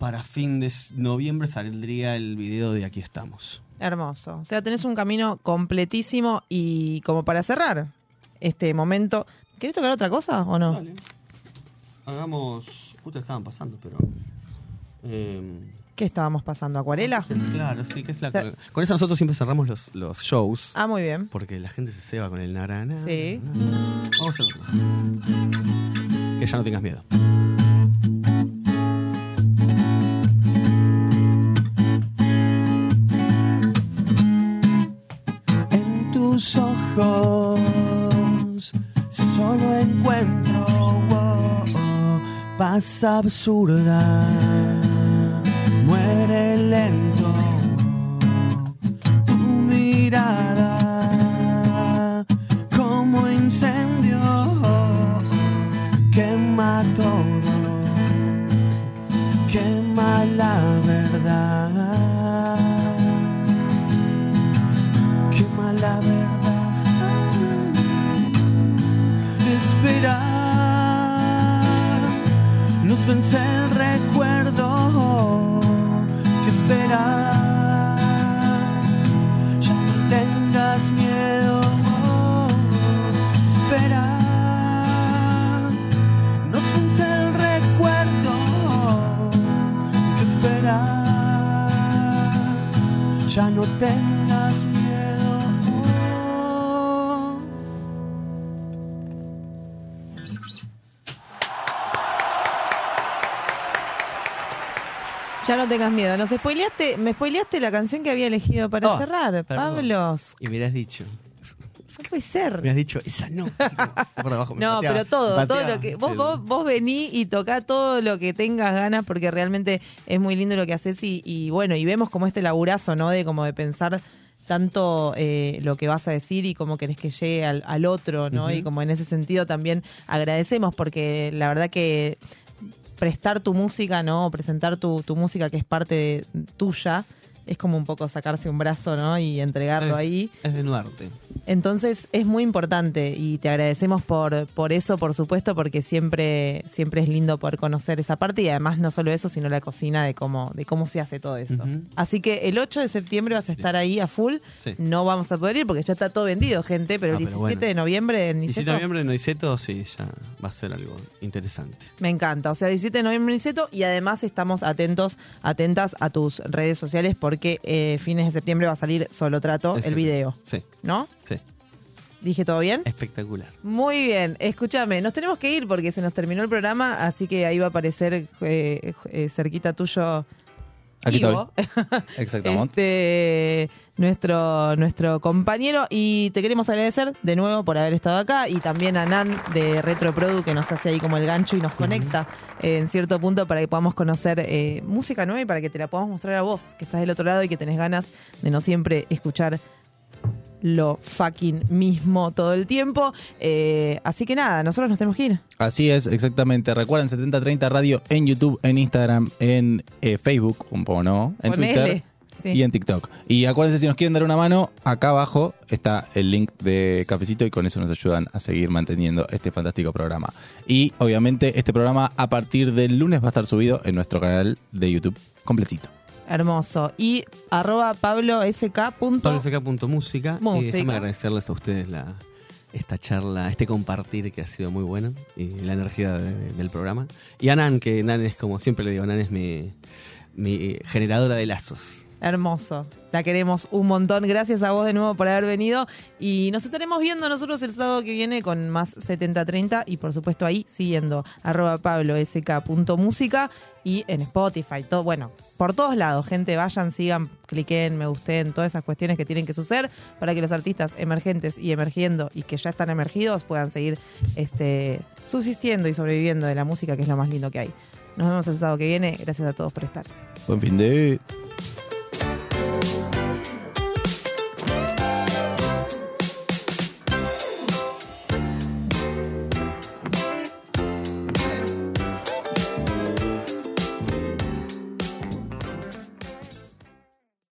para fin de noviembre saldría el video de Aquí estamos. Hermoso. O sea, tenés un camino completísimo y como para cerrar este momento. ¿Querés tocar otra cosa o no? Dale. Hagamos. Justo estaban pasando, pero. eh, ¿Qué estábamos pasando? ¿Acuarela? claro, sí, que es la. O sea- con eso nosotros siempre cerramos los, los shows. Ah, muy bien. Porque la gente se ceba con el narana. Sí. Vamos a hacer otro. Que ya no tengas miedo. solo encuentro oh, oh, paz absurda. Muere lento tu mirada como incendio quema todo, quema la verdad, quema la verdad. Vence el recuerdo que esperas. Ya no tengas miedo. Espera. Nos vence el recuerdo que esperas. Ya no tengas miedo. Ya no tengas miedo. Nos spoileaste, me spoileaste la canción que había elegido para Oh, cerrar. perdón. Pablo, Y me hubieras dicho. no puede ser. Me hubieras dicho, esa no. *laughs* Por debajo, me No, pateaba, pero todo, todo lo que vos, vos, vos vení y tocá todo lo que tengas ganas porque realmente es muy lindo lo que haces y, y bueno, y vemos como este laburazo, ¿no? De como de pensar tanto eh, lo que vas a decir y cómo querés que llegue al, al otro, ¿no? Y como en ese sentido también agradecemos porque la verdad que prestar tu música, ¿no? Presentar tu, tu música que es parte de- tuya, es como un poco sacarse un brazo, ¿no? Y entregarlo Es- ahí. Es desnudarte. Entonces es muy importante y te agradecemos por, por eso, por supuesto, porque siempre, siempre es lindo poder conocer esa parte y además no solo eso, sino la cocina de cómo, de cómo se hace todo eso. Así que el 8 de septiembre vas a estar ahí a full. Sí. No vamos a poder ir porque ya está todo vendido, gente, pero Ah, el pero 17 bueno. de noviembre en 17 Niceto de noviembre en Noiseto, sí, ya va a ser algo interesante. me encanta. O sea, 17 de noviembre en Niceto y además estamos atentos, atentas a tus redes sociales porque eh, fines de septiembre va a salir Solo Trato, el video. Sí, ¿No? sí. ¿Dije todo bien? Espectacular. Muy bien, escúchame, nos tenemos que ir porque se nos terminó el programa, así que ahí va a aparecer eh, eh, cerquita tuyo Aquí Ivo, *laughs* Exactamente. este, nuestro, nuestro compañero, y te queremos agradecer de nuevo por haber estado acá, y también a Nan de Retroprodu que nos hace ahí como el gancho y nos conecta eh, en cierto punto para que podamos conocer eh, música nueva y para que te la podamos mostrar a vos, que estás del otro lado y que tenés ganas de no siempre escuchar lo fucking mismo todo el tiempo. Eh, así que nada, nosotros nos tenemos que ir. Así es, exactamente. Recuerden 7030 Radio en YouTube, en Instagram, en eh, Facebook, como no, en Ponele, Twitter sí. y en TikTok. Y acuérdense, si nos quieren dar una mano, acá abajo está el link de Cafecito y con eso nos ayudan a seguir manteniendo este fantástico programa. Y obviamente este programa a partir del lunes va a estar subido en nuestro canal de YouTube completito. Hermoso. Y arroba pablosk. PabloSK.música. Y Música. déjame agradecerles a ustedes la, esta charla, este compartir que ha sido muy bueno y la energía de- del programa. Y a Nan, que Nan es como siempre le digo, Nan es mi, mi generadora de lazos. Hermoso. La queremos un montón. Gracias a vos de nuevo por haber venido. Y nos estaremos viendo nosotros el sábado que viene con más 7030 y por supuesto ahí siguiendo arroba pablosk.música y en Spotify. Todo, bueno, por todos lados, gente, vayan, sigan, cliquen, me gusten, todas esas cuestiones que tienen que suceder para que los artistas emergentes y emergiendo y que ya están emergidos puedan seguir este, subsistiendo y sobreviviendo de la música, que es lo más lindo que hay. Nos vemos el sábado que viene. Gracias a todos por estar. Buen fin de...